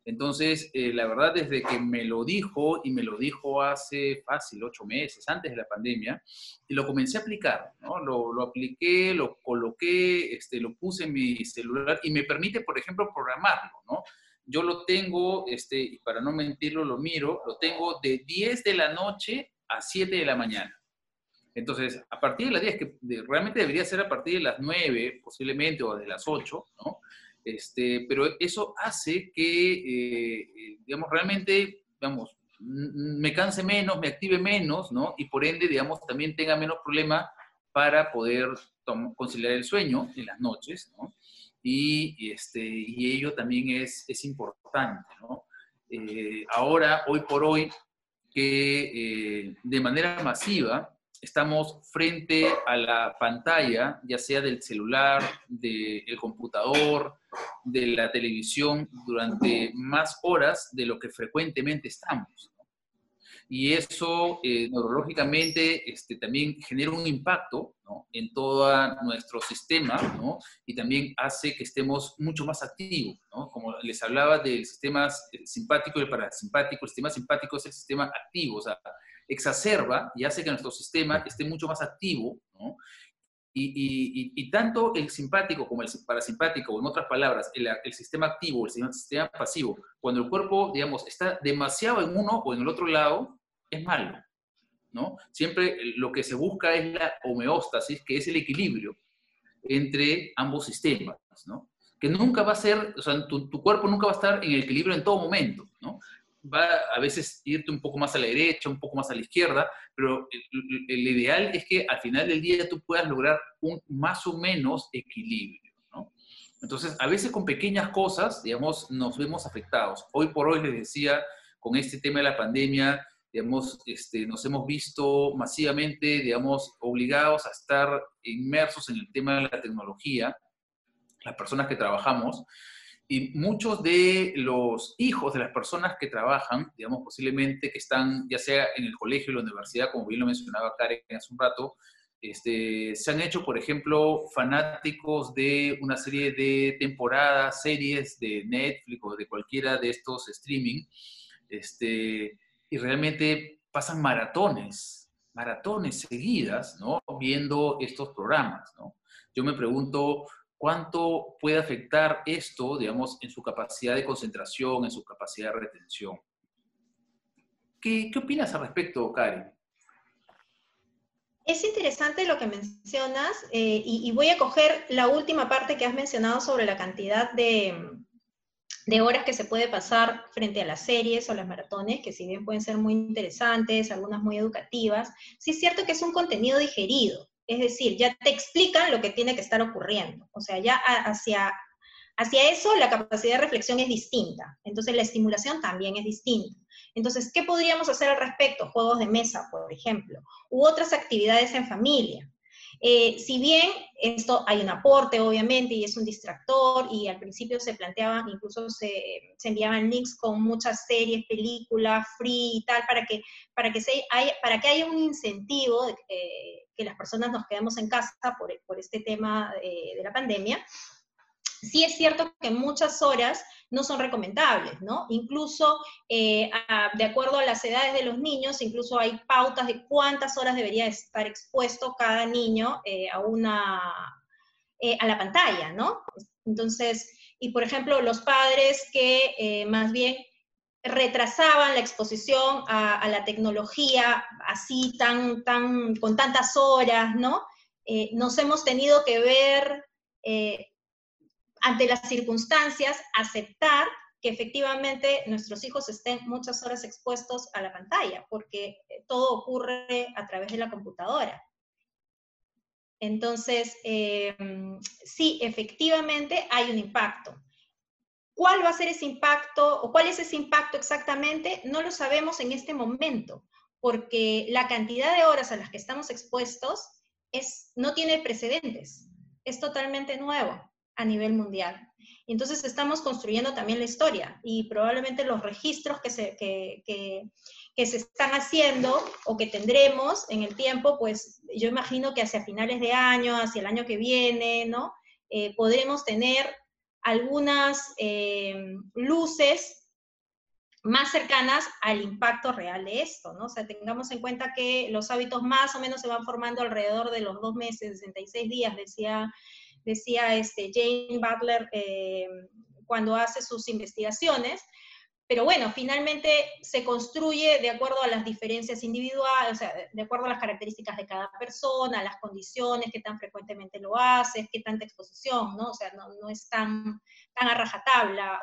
Entonces, eh, la verdad, desde que me lo dijo, y me lo dijo hace fácil, ocho meses, antes de la pandemia, y lo comencé a aplicar, ¿no? Lo, lo apliqué, lo coloqué, este, lo puse en mi celular y me permite, por ejemplo, programarlo, ¿no? Yo lo tengo, este, para no mentirlo, lo miro, lo tengo de 10 de la noche a 7 de la mañana. Entonces, a partir de las 10, que realmente debería ser a partir de las 9, posiblemente, o de las 8, ¿no? Este, pero eso hace que, eh, digamos, realmente, digamos, me canse menos, me active menos, ¿no? Y por ende, digamos, también tenga menos problema para poder conciliar el sueño en las noches, ¿no? Y, este, y ello también es, es importante, ¿no? Eh, ahora, hoy por hoy, que eh, de manera masiva estamos frente a la pantalla, ya sea del celular, del computador, de la televisión, durante más horas de lo que frecuentemente estamos. Y eso eh, neurológicamente este, también genera un impacto en todo nuestro sistema ¿no? y también hace que estemos mucho más activos. ¿no? Como les hablaba del sistema simpático y el parasimpático, el sistema simpático es el sistema activo, o sea, exacerba y hace que nuestro sistema esté mucho más activo, ¿no? Y, y, tanto el simpático como el parasimpático, o en otras palabras, el, el, sistema activo, el sistema pasivo, cuando el cuerpo, digamos, está demasiado en uno o en el otro lado, es malo, ¿no? Siempre lo que se busca es la homeostasis, que es el equilibrio entre ambos sistemas, ¿no? Que nunca va a ser, o sea, tu, tu cuerpo nunca va a estar en el equilibrio en todo momento, ¿no? Va a veces irte un poco más a la derecha, un poco más a la izquierda, pero el, ideal es que al final del día tú puedas lograr un más o menos equilibrio. ¿no? Entonces, a veces con pequeñas cosas, digamos, nos vemos afectados. Hoy por hoy les decía, con este tema de la pandemia, digamos, este, nos hemos visto masivamente, digamos, obligados a estar inmersos en el tema de la tecnología, las personas que trabajamos, y muchos de los hijos de las personas que trabajan, digamos, posiblemente que están ya sea en el colegio o la universidad, como bien lo mencionaba Karen hace un rato, este, se han hecho, por ejemplo, fanáticos de una serie de temporadas, series de Netflix o de cualquiera de estos streaming, este, y realmente pasan maratones, maratones seguidas, ¿no? Viendo estos programas, ¿no? Yo me pregunto, ¿Cuánto puede afectar esto, digamos, en su capacidad de concentración, en su capacidad de retención? ¿Qué, qué opinas al respecto, Karen? Es interesante lo que mencionas eh, y, voy a coger la última parte que has mencionado sobre la cantidad de, de, horas que se puede pasar frente a las series o las maratones, que si bien pueden ser muy interesantes, algunas muy educativas, sí es cierto que es un contenido digerido. Es decir, ya te explican lo que tiene que estar ocurriendo. O sea, ya hacia, hacia eso la capacidad de reflexión es distinta. Entonces la estimulación también es distinta. Entonces, ¿qué podríamos hacer al respecto? Juegos de mesa, por ejemplo, u otras actividades en familia. Eh, si bien esto hay un aporte, obviamente, y es un distractor, y al principio se planteaban, incluso se, enviaban links con muchas series, películas, free y tal, para que, para que, se, para que haya un incentivo que, las personas nos quedemos en casa por, por este tema de, de la pandemia. Sí es cierto que muchas horas no son recomendables, ¿no? Incluso eh, de acuerdo a las edades de los niños, incluso hay pautas de cuántas horas debería estar expuesto cada niño eh, a una eh, a la pantalla, ¿no? Entonces, y por ejemplo, los padres que más bien retrasaban la exposición a, la tecnología así tan, tan, con tantas horas, ¿no? nos hemos tenido que ver ante las circunstancias, aceptar que efectivamente nuestros hijos estén muchas horas expuestos a la pantalla, porque todo ocurre a través de la computadora. Entonces, em, sí, efectivamente hay un impacto. ¿Cuál va a ser ese impacto o cuál es ese impacto exactamente? No lo sabemos en este momento, porque la cantidad de horas a las que estamos expuestos es, no tiene precedentes, es totalmente nuevo a nivel mundial. Entonces estamos construyendo también la historia y probablemente los registros que se, que, que, se están haciendo o que tendremos en el tiempo, pues yo imagino que hacia finales de año, hacia el año que viene, ¿no? Eh, podremos tener algunas eh, luces más cercanas al impacto real de esto, ¿no? O sea, tengamos en cuenta que los hábitos más o menos se van formando alrededor de los dos meses, 66 días, decía decía este, Jane Butler eh, cuando hace sus investigaciones. Pero bueno, finalmente se construye de acuerdo a las diferencias individuales, o sea, de acuerdo a las características de cada persona, las condiciones, qué tan frecuentemente lo haces, qué tanta exposición, ¿no? O sea, no, es tan, tan a rajatabla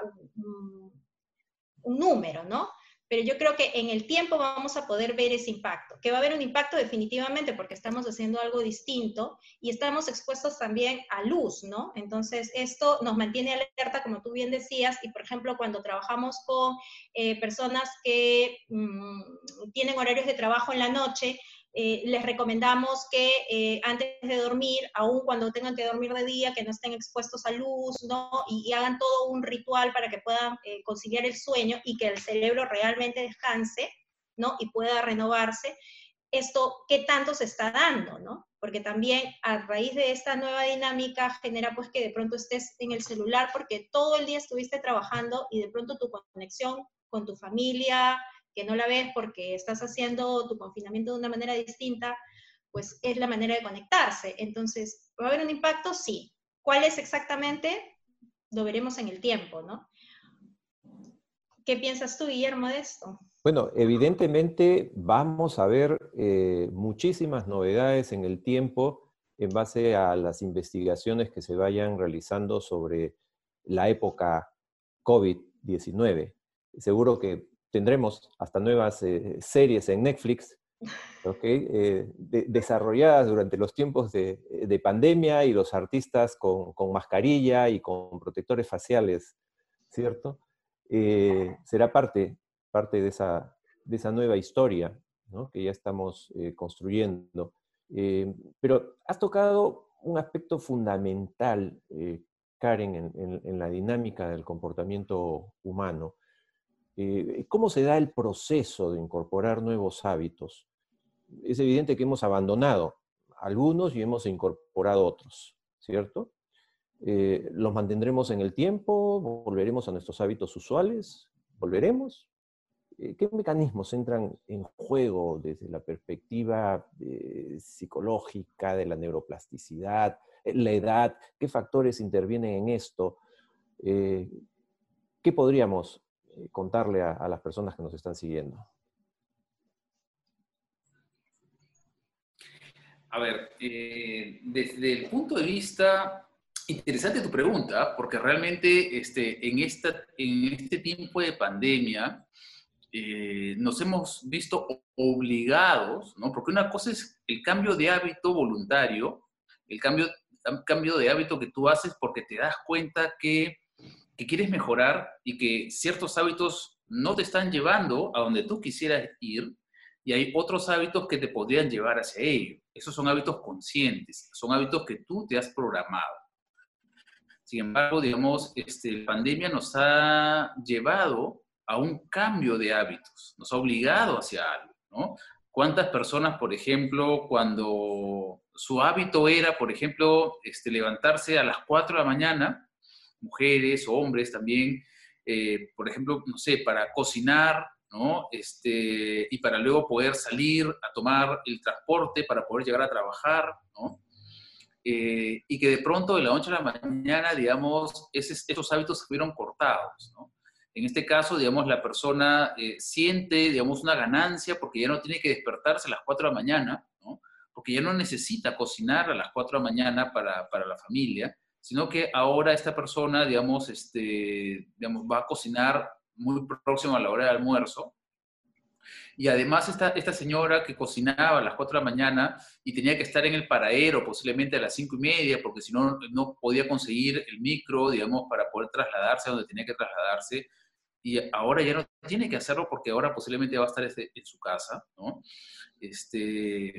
un número, ¿no? Pero yo creo que en el tiempo vamos a poder ver ese impacto, que va a haber un impacto definitivamente porque estamos haciendo algo distinto y estamos expuestos también a luz, ¿no? Entonces, esto nos mantiene alerta, como tú bien decías, y por ejemplo, cuando trabajamos con eh, personas que mm, tienen horarios de trabajo en la noche, eh, les recomendamos que eh, antes de dormir, aun cuando tengan que dormir de día, que no estén expuestos a luz, ¿no? Y, hagan todo un ritual para que puedan eh, conciliar el sueño y que el cerebro realmente descanse, ¿no? Y pueda renovarse. Esto, ¿qué tanto se está dando, no? Porque también a raíz de esta nueva dinámica genera pues que de pronto estés en el celular porque todo el día estuviste trabajando y de pronto tu conexión con tu familia, que no la ves porque estás haciendo tu confinamiento de una manera distinta, pues es la manera de conectarse. Entonces, ¿va a haber un impacto? Sí. ¿Cuál es exactamente? Lo veremos en el tiempo, ¿no? ¿Qué piensas tú, Guillermo, de esto? Bueno, evidentemente vamos a ver eh, muchísimas novedades en el tiempo en base a las investigaciones que se vayan realizando sobre la época COVID-19. Seguro que tendremos hasta nuevas eh, series en Netflix, eh, desarrolladas durante los tiempos de, pandemia y los artistas con, mascarilla y con protectores faciales, ¿cierto? Eh, será parte, parte de, esa, de esa nueva historia que ya estamos construyendo. pero has tocado un aspecto fundamental, Karen, en la dinámica del comportamiento humano eh, ¿Cómo se da el proceso de incorporar nuevos hábitos? Es evidente que hemos abandonado algunos y hemos incorporado otros, ¿cierto? Eh, ¿Los mantendremos en el tiempo? ¿Volveremos a nuestros hábitos usuales? ¿Volveremos? Eh, ¿Qué mecanismos entran en juego desde la perspectiva psicológica, de la neuroplasticidad, la edad? ¿Qué factores intervienen en esto? ¿Qué podríamos eh, contarle a, las personas que nos están siguiendo? A ver, eh, desde el punto de vista, interesante tu pregunta, porque realmente este, en, esta, en este tiempo de pandemia eh, nos hemos visto obligados, ¿no? Porque una cosa es el cambio de hábito voluntario, el cambio, cambio de hábito que tú haces porque te das cuenta que que quieres mejorar y que ciertos hábitos no te están llevando a donde tú quisieras ir. y hay otros hábitos que te podrían llevar hacia ello. Esos son hábitos conscientes, son hábitos que tú te has programado. Sin embargo, digamos, este, la pandemia nos ha llevado a un cambio de hábitos, nos ha obligado hacia algo, ¿no? ¿Cuántas personas, por ejemplo, cuando su hábito era, por ejemplo, este, levantarse a las 4 de la mañana, mujeres o hombres también, eh, por ejemplo, no sé, para cocinar, ¿no? Este, y para luego poder salir a tomar el transporte para poder llegar a trabajar, ¿no? Eh, y que de pronto de la noche a la mañana, digamos, esos hábitos se fueron cortados, ¿no? En este caso, digamos, la persona eh, siente, digamos, una ganancia porque ya no tiene que despertarse a las 4 de la mañana, ¿no? Porque ya no necesita cocinar a las 4 de la mañana para, para la familia, sino que ahora esta persona, digamos, este, digamos, va a cocinar muy próximo a la hora de almuerzo. Y además esta, esta señora que cocinaba a las 4 de la mañana y tenía que estar en el paradero posiblemente a las 5 y media, porque si no, no podía conseguir el micro, digamos, para poder trasladarse a donde tenía que trasladarse. Y ahora ya no tiene que hacerlo porque ahora posiblemente va a estar este, en su casa, ¿no? Este,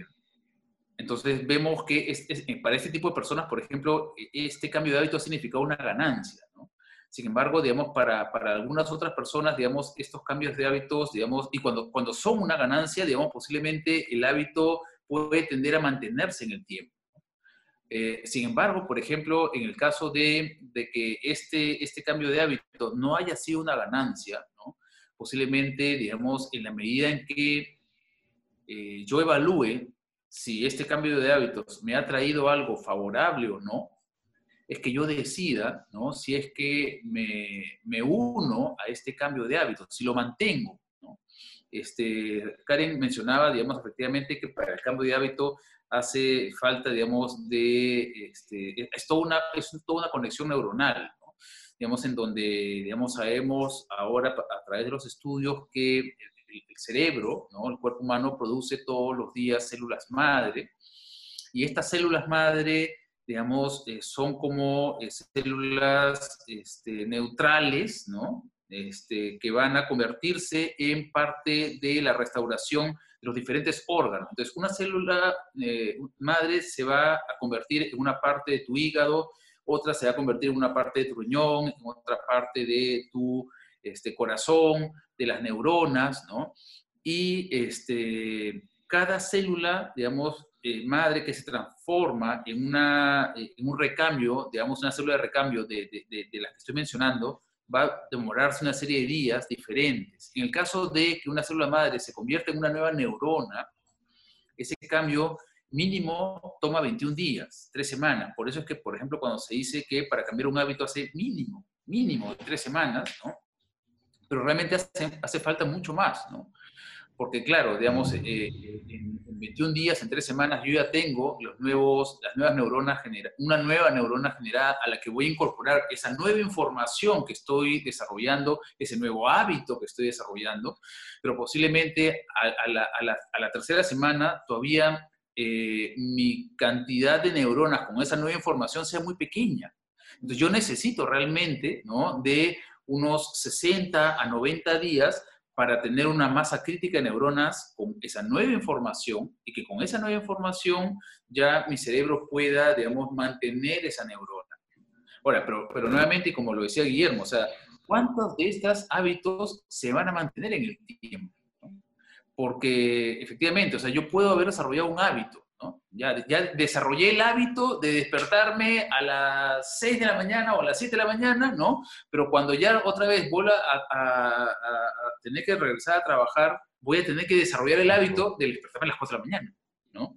entonces vemos que para este tipo de personas, por ejemplo, e, este cambio de hábito ha significado una ganancia. ¿no? Sin embargo, digamos, para, para, algunas otras personas, digamos, estos cambios de hábitos, digamos, y cuando, cuando son una ganancia, digamos, posiblemente el hábito puede tender a mantenerse en el tiempo. Eh, sin embargo, por ejemplo, en el caso de, de, que este, este cambio de hábito no haya sido una ganancia, ¿no? posiblemente, digamos, en la medida en que eh, yo evalúe si este cambio de hábitos me ha traído algo favorable o no, es que yo decida, ¿no? Si es que me, me uno a este cambio de hábitos, si lo mantengo. Este, Karen mencionaba, digamos, efectivamente que para el cambio de hábito hace falta, digamos, de, este, es, toda una, es toda una conexión neuronal, digamos, en donde, digamos, sabemos ahora a través de los estudios que el, cerebro, ¿no? el cuerpo humano produce todos los días células madre, y estas células madre, digamos, eh, son como eh, células este, neutrales, ¿no? Este, que van a convertirse en parte de la restauración de los diferentes órganos. Entonces, una célula eh, madre se va a convertir en una parte de tu hígado, otra se va a convertir en una parte de tu riñón, en otra parte de tu este, corazón, de las neuronas, ¿no? Y este, cada célula, digamos, eh, madre que se transforma en, una, en un recambio, digamos, una célula de recambio de, las que estoy mencionando, va a demorarse una serie de días diferentes. En el caso de que una célula madre se convierta en una nueva neurona, ese cambio mínimo toma 21 días, 3 semanas. Por eso es que, por ejemplo, cuando se dice que para cambiar un hábito hace mínimo, mínimo de 3 semanas, ¿no? Pero realmente hace, hace falta mucho más, ¿no? Porque claro, digamos, eh, eh, en 21 días, en 3 semanas, yo ya tengo los nuevos, las nuevas neuronas generadas, una nueva neurona generada a la que voy a incorporar esa nueva información que estoy desarrollando, ese nuevo hábito que estoy desarrollando, pero posiblemente a, la, a la, a la tercera semana todavía eh, mi cantidad de neuronas con esa nueva información sea muy pequeña. Entonces yo necesito realmente ¿no? de unos 60 a 90 días para tener una masa crítica de neuronas con esa nueva información y que con esa nueva información ya mi cerebro pueda, digamos, mantener esa neurona. Ahora, pero, pero nuevamente, como lo decía Guillermo, o sea, ¿cuántos de estos hábitos se van a mantener en el tiempo? Porque efectivamente, o sea, yo puedo haber desarrollado un hábito, ya, desarrollé el hábito de despertarme a las 6 de la mañana o a las 7 de la mañana, ¿no? Pero cuando ya otra vez vuelva a, tener que regresar a trabajar, voy a tener que desarrollar el hábito de despertarme a las 4 de la mañana, ¿no?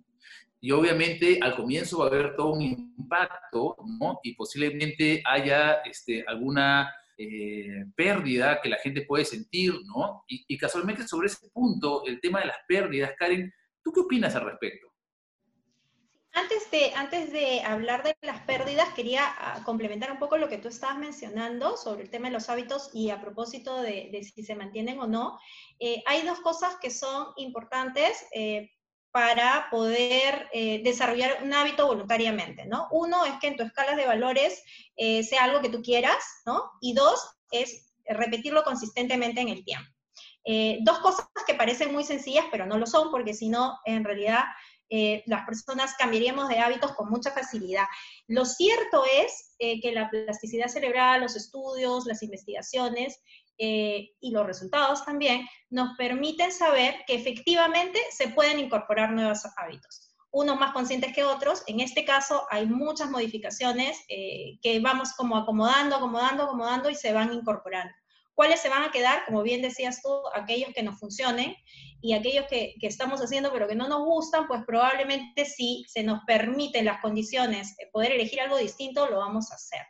Y obviamente al comienzo va a haber todo un impacto, ¿no? Y posiblemente haya este, alguna eh, pérdida que la gente puede sentir, ¿no? Y casualmente sobre ese punto, el tema de las pérdidas, Karen, ¿tú qué opinas al respecto? Antes de, antes de hablar de las pérdidas, quería ah, complementar un poco lo que tú estabas mencionando sobre el tema de los hábitos y a propósito de, si se mantienen o no. Eh, hay dos cosas que son importantes eh, para poder eh, desarrollar un hábito voluntariamente, ¿no? Uno es que en tu escala de valores sea algo que tú quieras, ¿no? Y dos es repetirlo consistentemente en el tiempo. Eh, dos cosas que parecen muy sencillas, pero no lo son, porque si no, en realidad eh, las personas cambiaríamos de hábitos con mucha facilidad. Lo cierto es eh, que la plasticidad cerebral, los estudios, las investigaciones y los resultados también nos permiten saber que efectivamente se pueden incorporar nuevos hábitos unos más conscientes que otros. En este caso hay muchas modificaciones que vamos como acomodando, acomodando, acomodando y se van incorporando. ¿Cuáles se van a quedar? Como bien decías tú, aquellos que nos funcionen y aquellos que, estamos haciendo pero que no nos gustan, pues probablemente si se nos permiten las condiciones de poder elegir algo distinto, lo vamos a hacer.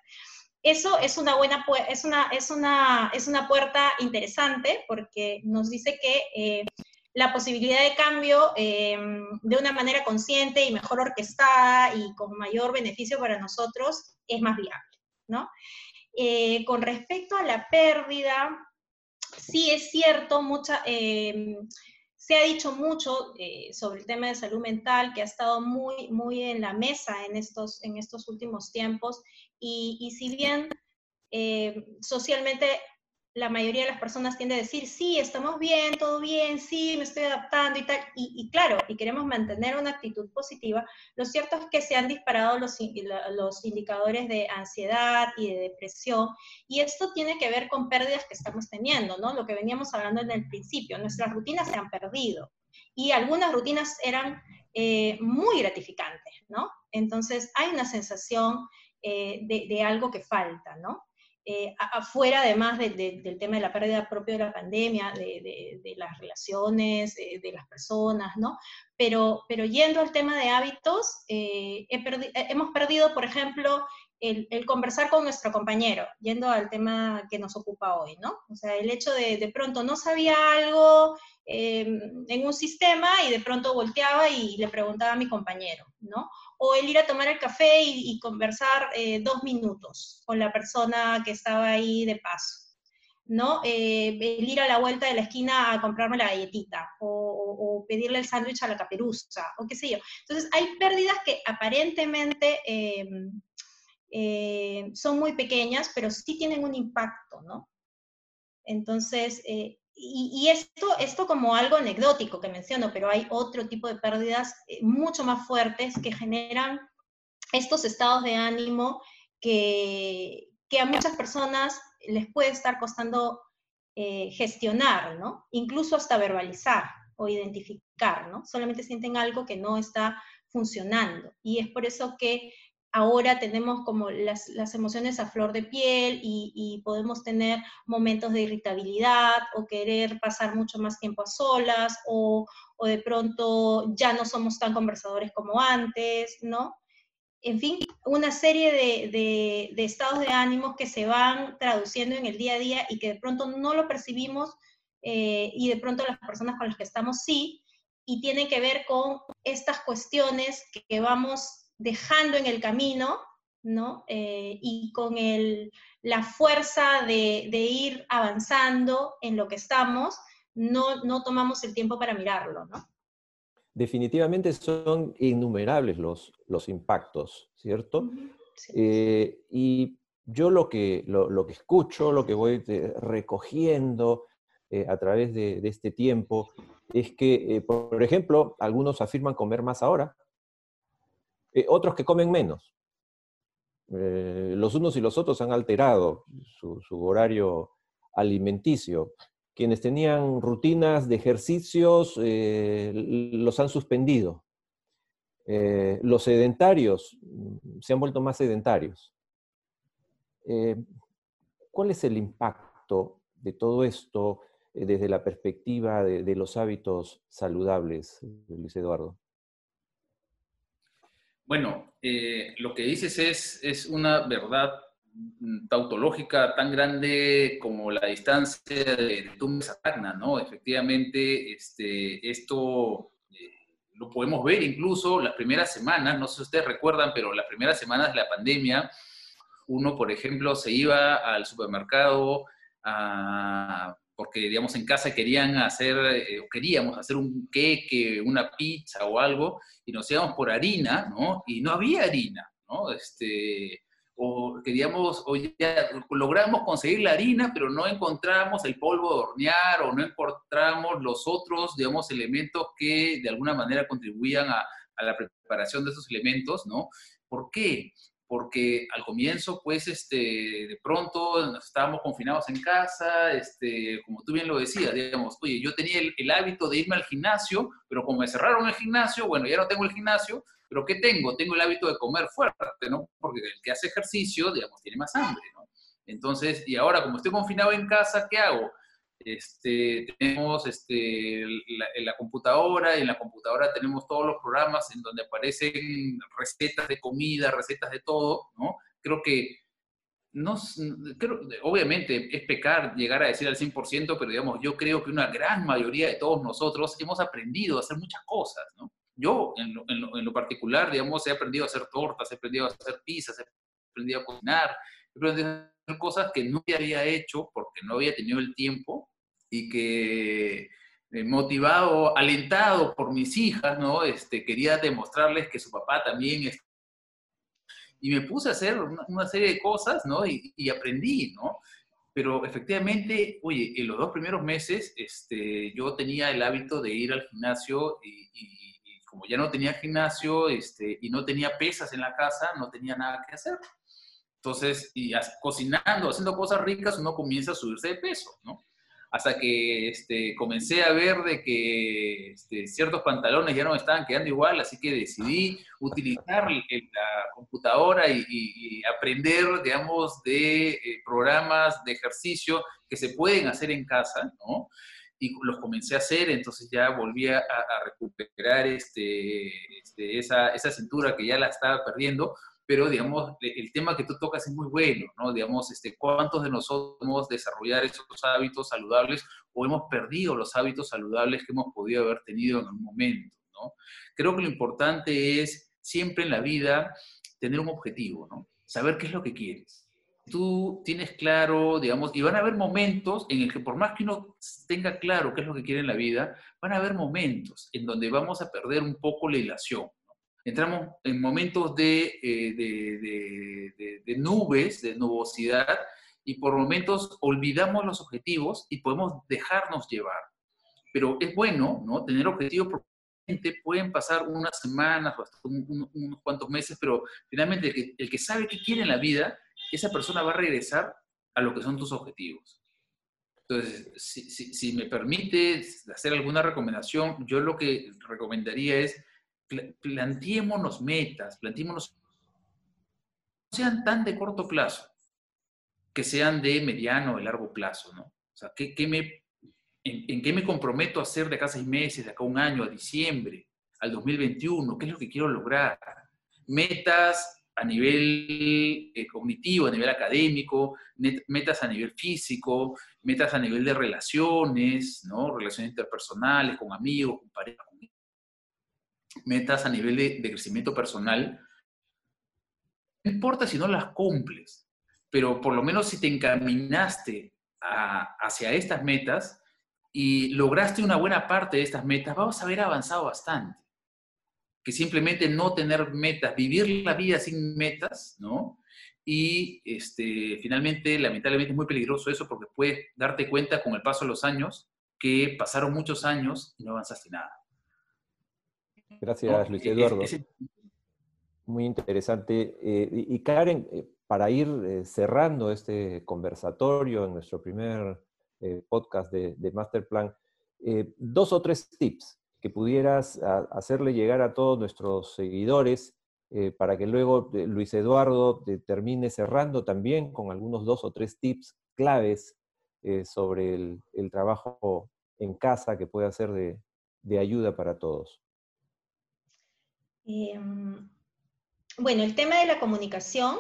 Eso es una buena, es una, es una, es una puerta interesante porque nos dice que eh, la posibilidad de cambio eh, de una manera consciente y mejor orquestada y con mayor beneficio para nosotros es más viable, ¿no? Eh, con respecto a la pérdida, sí es cierto, eh, se ha dicho mucho eh, sobre el tema de salud mental, que ha estado muy, muy en la mesa en estos, en estos últimos tiempos, y, y si bien socialmente la mayoría de las personas tiende a decir, sí, estamos bien, todo bien, sí, me estoy adaptando y tal. Y, claro, y queremos mantener una actitud positiva. Lo cierto es que se han disparado los, los indicadores de ansiedad y de depresión. Y esto tiene que ver con pérdidas que estamos teniendo, ¿no? Lo que veníamos hablando en el principio. Nuestras rutinas se han perdido. Y algunas rutinas eran eh, muy gratificantes, ¿no? Entonces hay una sensación eh, de, de algo que falta, ¿no? Eh, afuera además del tema de la pérdida propia de la pandemia, de, las relaciones, de las personas, ¿no? Pero, pero yendo al tema de hábitos, eh, hemos perdido, por ejemplo, el, conversar con nuestro compañero, yendo al tema que nos ocupa hoy, ¿no? O sea, el hecho de de pronto no sabía algo eh, en un sistema y de pronto volteaba y le preguntaba a mi compañero, ¿no? O el ir a tomar el café y, conversar eh, dos minutos con la persona que estaba ahí de paso, ¿no? Eh, el ir a la vuelta de la esquina a comprarme la galletita, o, pedirle el sándwich a la caperuza, o qué sé yo. Entonces, hay pérdidas que aparentemente em, eh, son muy pequeñas, pero sí tienen un impacto, ¿no? Entonces, y, esto, esto como algo anecdótico que menciono, pero hay otro tipo de pérdidas eh, mucho más fuertes que generan estos estados de ánimo que, que a muchas personas les puede estar costando eh, gestionar, ¿no? Incluso hasta verbalizar o identificar, ¿no? Solamente sienten algo que no está funcionando. Y es por eso que ahora tenemos como las, emociones a flor de piel y, podemos tener momentos de irritabilidad o querer pasar mucho más tiempo a solas o, de pronto ya no somos tan conversadores como antes, ¿no? En fin, una serie de, estados de ánimo que se van traduciendo en el día a día y que de pronto no lo percibimos eh, y de pronto las personas con las que estamos sí, y tiene que ver con estas cuestiones que vamos dejando en el camino, ¿no? Eh, y con el, la fuerza de, ir avanzando en lo que estamos, no, no tomamos el tiempo para mirarlo, ¿no? Definitivamente son innumerables los, los impactos, ¿cierto? Eh, y yo lo que, lo, que escucho, lo que voy recogiendo eh, a través de, de, este tiempo, es que, por ejemplo, algunos afirman comer más ahora, eh, otros que comen menos. Eh, los unos y los otros han alterado su, horario alimenticio. Quienes tenían rutinas de ejercicios eh, los han suspendido. los sedentarios mm, se han vuelto más sedentarios. ¿Cuál es el impacto de todo esto desde la perspectiva de los hábitos saludables, Luis Eduardo? Bueno, eh, lo que dices es, es una verdad tautológica tan grande como la distancia de Tumbes a Tacna, ¿no? Efectivamente, este, esto eh, lo podemos ver incluso las primeras semanas, no sé si ustedes recuerdan, pero las primeras semanas de la pandemia, uno, por ejemplo, se iba al supermercado a porque, digamos, en casa querían hacer, eh, queríamos hacer un queque, una pizza o algo, y nos íbamos por harina, ¿no? Y no había harina, ¿no? Este, o queríamos, o ya logramos conseguir la harina, pero no encontramos el polvo de hornear o no encontramos los otros, digamos, elementos que de alguna manera contribuían a, a la preparación de esos elementos, ¿no? ¿Por qué? Porque al comienzo, pues, este, de pronto estábamos confinados en casa, este, como tú bien lo decías, digamos, oye, yo tenía el, hábito de irme al gimnasio, pero como me cerraron el gimnasio, bueno, ya no tengo el gimnasio, pero ¿qué tengo? Tengo el hábito de comer fuerte, ¿no? Porque el que hace ejercicio, digamos, tiene más hambre, ¿no? Entonces, y ahora como estoy confinado en casa, ¿qué hago? Este, tenemos este, la, computadora y en la computadora tenemos todos los programas en donde aparecen recetas de comida, recetas de todo, ¿no? Creo que, no, creo, obviamente es pecar llegar a decir al 100%, pero digamos, yo creo que una gran mayoría de todos nosotros hemos aprendido a hacer muchas cosas, ¿no? Yo, en lo particular, digamos, he aprendido a hacer tortas, he aprendido a hacer pizzas, he aprendido a cocinar, he aprendido a hacer cosas que no había hecho porque no había tenido el tiempo y que eh, motivado, alentado por mis hijas, ¿no? Este, quería demostrarles que su papá también es... Y me puse a hacer una, serie de cosas, ¿no? Y, aprendí, ¿no? Pero efectivamente, oye, en los dos primeros meses este, yo tenía el hábito de ir al gimnasio y, y, como ya no tenía gimnasio este, y no tenía pesas en la casa, no tenía nada que hacer. Entonces, y cocinando, haciendo cosas ricas, uno comienza a subirse de peso, ¿no? Hasta que este, comencé a ver de que este, ciertos pantalones ya no me estaban quedando igual, así que decidí utilizar la computadora y, aprender, digamos, de eh, programas de ejercicio que se pueden hacer en casa, ¿no? Y los comencé a hacer, entonces ya volví a, recuperar este, este, esa, esa cintura que ya la estaba perdiendo, pero digamos, el tema que tú tocas es muy bueno, ¿no? Digamos, este, ¿cuántos de nosotros hemos desarrollar esos hábitos saludables o hemos perdido los hábitos saludables que hemos podido haber tenido en un momento, ¿no? Creo que lo importante es siempre en la vida tener un objetivo, ¿no? Saber qué es lo que quieres. Tú tienes claro, digamos, y van a haber momentos en el que por más que uno tenga claro qué es lo que quiere en la vida, van a haber momentos en donde vamos a perder un poco la ilación entramos en momentos eh, de, de, nubes, de nubosidad, y por momentos olvidamos los objetivos y podemos dejarnos llevar. Pero es bueno, ¿no? Tener objetivos pueden pasar unas semanas o hasta unos cuantos meses, pero finalmente el que, el que, sabe qué quiere en la vida, esa persona va a regresar a lo que son tus objetivos. Entonces, si, si, si me permite hacer alguna recomendación, yo lo que recomendaría es planteémonos metas, planteémonos, no sean tan de corto plazo, que sean de mediano o de largo plazo, ¿no? O sea, ¿qué, me, en, qué me comprometo a hacer de acá seis meses, de acá un año, a diciembre, al 2021? ¿Qué es lo que quiero lograr? Metas a nivel eh, cognitivo, a nivel académico, metas a nivel físico, metas a nivel de relaciones, ¿no? Relaciones interpersonales, con amigos, con pareja, metas a nivel de, crecimiento personal, no importa si no las cumples, pero por lo menos si te encaminaste hacia estas metas y lograste una buena parte de estas metas, vamos a haber avanzado bastante. Que simplemente no tener metas, vivir la vida sin metas, ¿no? Y este, finalmente, lamentablemente, es muy peligroso eso porque puedes darte cuenta con el paso de los años que pasaron muchos años y no avanzaste nada. Gracias, Luis e-, Eduardo. Muy interesante. Eh, y Karen, eh, para ir eh, cerrando este conversatorio en nuestro primer podcast de, de Masterplan, dos o tres tips que pudieras hacerle llegar a todos nuestros seguidores para que luego Luis Eduardo termine cerrando también con algunos dos o tres tips claves sobre el, trabajo en casa que puede ser de ayuda para todos. Em, bueno, el tema de la comunicación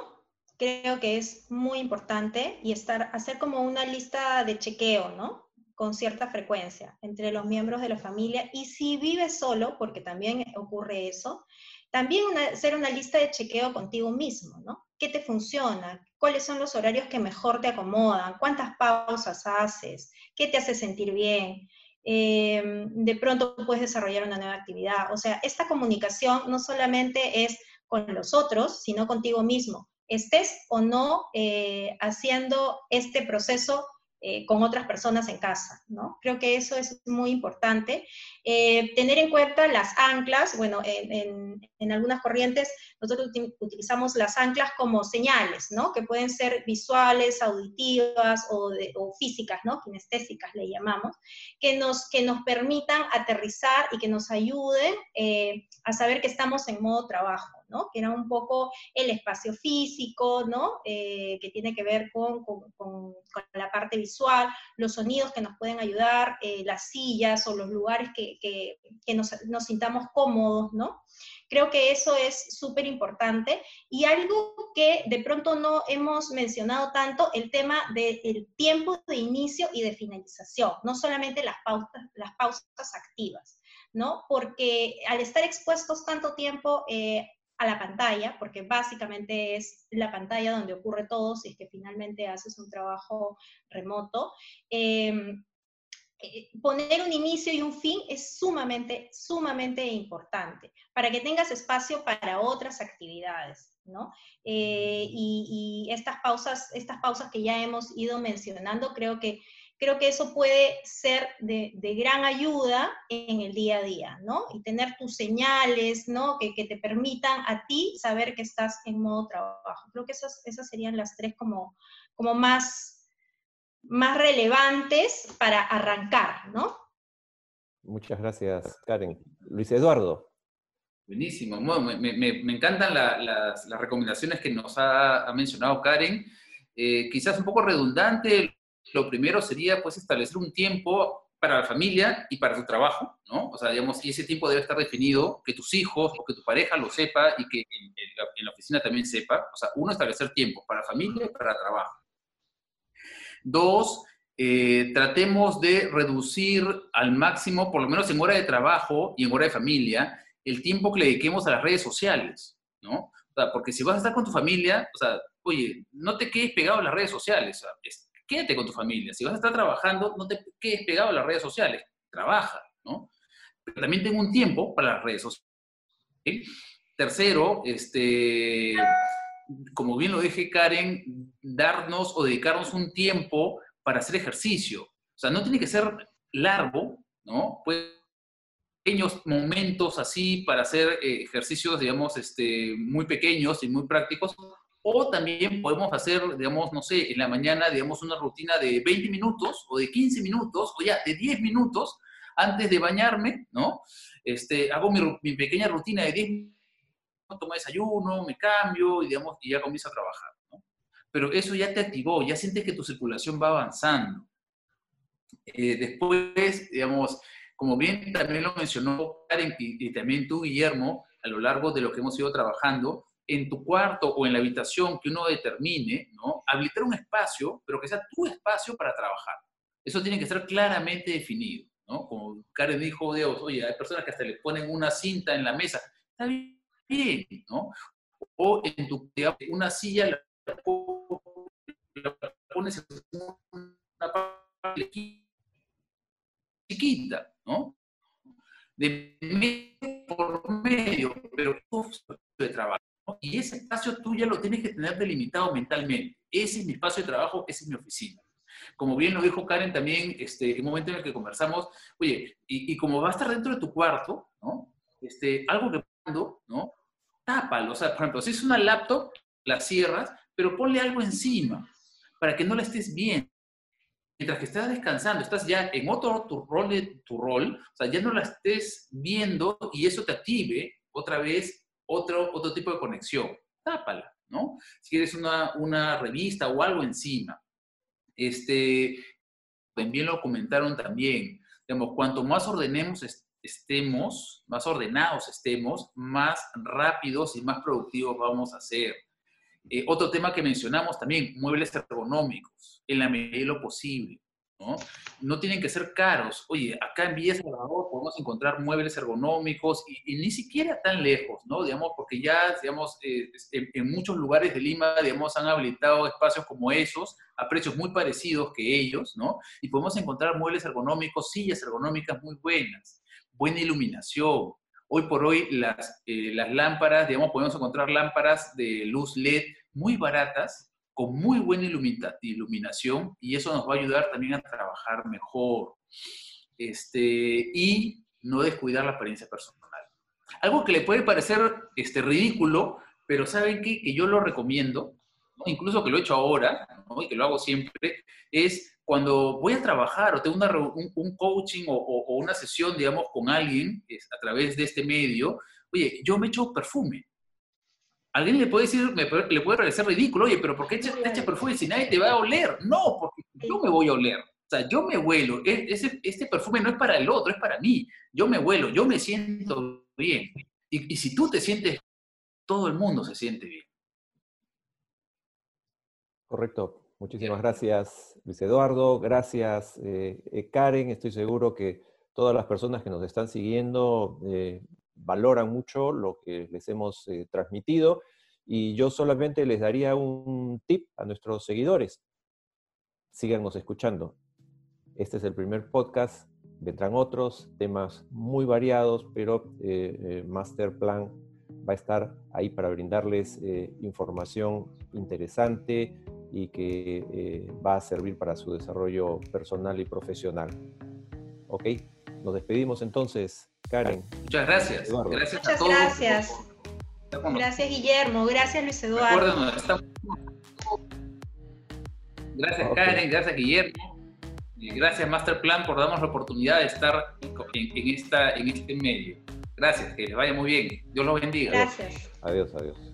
creo que es muy importante y estar, hacer como una lista de chequeo, ¿no? Con cierta frecuencia entre los miembros de la familia. Y si vives solo, porque también ocurre eso, también hacer una lista de chequeo contigo mismo, ¿no? ¿Qué te funciona? ¿Cuáles son los horarios que mejor te acomodan? ¿Cuántas pausas haces? ¿Qué te hace sentir bien? Em, de pronto puedes desarrollar una nueva actividad. O sea, esta comunicación no solamente es con los otros, sino contigo mismo. estés o no eh, haciendo este proceso eh, con otras personas en casa, ¿no? Creo que eso es muy importante. Eh, tener en cuenta las anclas, bueno, en, algunas corrientes nosotros utilizamos las anclas como señales, ¿no? Que pueden ser visuales, auditivas o, físicas, ¿no? Kinestésicas le llamamos, que nos, que nos permitan aterrizar y que nos ayuden eh, a saber que estamos en modo trabajo. Que era un poco el espacio físico, ¿no? Eh, que tiene que ver con, la parte visual, los sonidos que nos pueden ayudar, eh, las sillas o los lugares que, nos, sintamos cómodos, ¿no? Creo que eso es súper importante. Y algo que de pronto no hemos mencionado tanto, el tema del tiempo de inicio y de finalización, no solamente las pausas, las pausas activas. ¿no? Porque al estar expuestos tanto tiempo eh, a la pantalla, porque básicamente es la pantalla donde ocurre todo si es que finalmente haces un trabajo remoto. Em, eh, poner un inicio y un fin es sumamente, sumamente importante para que tengas espacio para otras actividades, ¿no? Eh, y, y, estas pausas, estas pausas que ya hemos ido mencionando, creo que creo que eso puede ser de, gran ayuda en el día a día, ¿no? Y tener tus señales, ¿no? Que, te permitan a ti saber que estás en modo trabajo. Creo que esas, esas serían las tres como, como más, más relevantes para arrancar, ¿no? Muchas gracias, Karen. Luis Eduardo. Buenísimo. me, encantan las, recomendaciones que nos ha, mencionado Karen. Eh, quizás un poco redundante lo primero sería pues establecer un tiempo para la familia y para tu trabajo, ¿no? O sea, digamos, y ese tiempo debe estar definido, que tus hijos o que tu pareja lo sepa y que en, la, oficina también sepa. O sea, uno, establecer tiempo para familia y para trabajo. Dos, eh, tratemos de reducir al máximo, por lo menos en hora de trabajo y en hora de familia, el tiempo que le dediquemos a las redes sociales, ¿no? O sea, porque si vas a estar con tu familia, o sea, oye, no te quedes pegado a las redes sociales, quédate con tu familia. Si vas a estar trabajando, no te quedes pegado a las redes sociales, trabaja, ¿no? Pero también tengo un tiempo para las redes sociales. Tercero, este, como bien lo dije Karen, darnos o dedicarnos un tiempo para hacer ejercicio. O sea, no tiene que ser largo, ¿no? Puede pequeños momentos así para hacer eh, ejercicios, digamos, este, muy pequeños y muy prácticos, o también podemos hacer, digamos, no sé, en la mañana, digamos, una rutina de 20 minutos o de 15 minutos o ya de 10 minutos antes de bañarme, ¿no? Este, hago mi, pequeña rutina de 10 minutos, tomo desayuno, me cambio y, digamos, y ya comienzo a trabajar, ¿no? Pero eso ya te activó, ya sientes que tu circulación va avanzando. Eh, después, digamos, como bien también lo mencionó Karen y, y también tú, Guillermo, a lo largo de lo que hemos ido trabajando, en tu cuarto o en la habitación que uno determine, ¿no? Habilitar un espacio, pero que sea tu espacio para trabajar. Eso tiene que ser claramente definido, ¿no? Como Karen dijo, Dios, oye, hay personas que hasta le ponen una cinta en la mesa. Está bien, ¿no? O en tu una silla la, pones en una parte chiquita, ¿no? De medio por medio, pero de trabajo. Y ese espacio tú ya lo tienes que tener delimitado mentalmente. Ese es mi espacio de trabajo, esa es mi oficina. Como bien lo dijo Karen también, este, en un momento en el que conversamos, oye, y, como va a estar dentro de tu cuarto, ¿no? Este, algo que ¿no? Tápalo. O sea, por ejemplo, si es una laptop, la cierras, pero ponle algo encima para que no la estés viendo. Mientras que estás descansando, estás ya en otro tu rol, tu rol, o sea, ya no la estés viendo y eso te active otra vez otro, otro tipo de conexión. Tápala, ¿no? Si quieres una, una revista o algo encima. Este, también lo comentaron también. Digamos, cuanto más ordenemos estemos, más ordenados estemos, más rápidos y más productivos vamos a ser. Eh, otro tema que mencionamos también, muebles ergonómicos, en la medida de lo posible. ¿No? tienen que ser caros. Oye, acá en Villa Salvador podemos encontrar muebles ergonómicos y, ni siquiera tan lejos, ¿no? Digamos, porque ya, digamos, eh, en, muchos lugares de Lima, digamos, han habilitado espacios como esos a precios muy parecidos que ellos, ¿no? Y podemos encontrar muebles ergonómicos, sillas ergonómicas muy buenas, buena iluminación. Hoy por hoy las, eh, las lámparas, digamos, podemos encontrar lámparas de luz LED muy baratas, con muy buena iluminación, y eso nos va a ayudar también a trabajar mejor. Este, y no descuidar la apariencia personal. Algo que le puede parecer este, ridículo, pero ¿saben qué? Que yo lo recomiendo, incluso que lo he hecho ahora, y que lo hago siempre, es cuando voy a trabajar o tengo una, un, coaching o, una sesión, digamos, con alguien a través de este medio, oye, yo me echo perfume. Alguien le puede decir, le puede parecer ridículo, oye, pero ¿por qué te echas perfume si nadie te va a oler? No, porque yo me voy a oler. O sea, yo me huelo. E, ese, este perfume no es para el otro, es para mí. Yo me huelo, yo me siento bien. Y, y si tú te sientes, todo el mundo se siente bien. Correcto. Muchísimas gracias, Luis Eduardo. Gracias, eh, eh, Karen. Estoy seguro que todas las personas que nos están siguiendo eh, valoran mucho lo que les hemos transmitido. Y yo solamente les daría un tip a nuestros seguidores. Síganos escuchando. Este es el primer podcast. Vendrán otros temas muy variados, pero Master Plan va a estar ahí para brindarles información interesante y que eh, va a servir para su desarrollo personal y profesional. ¿Ok? Nos despedimos entonces, Karen. Muchas gracias. Gracias Muchas gracias. Gracias, Guillermo. Gracias, Luis Eduardo. Gracias, Karen. Gracias, Guillermo. Gracias, Masterplan, por darnos la oportunidad de estar en, esta, en este medio. Gracias, que les vaya muy bien. Dios los bendiga. Gracias. Adiós, adiós.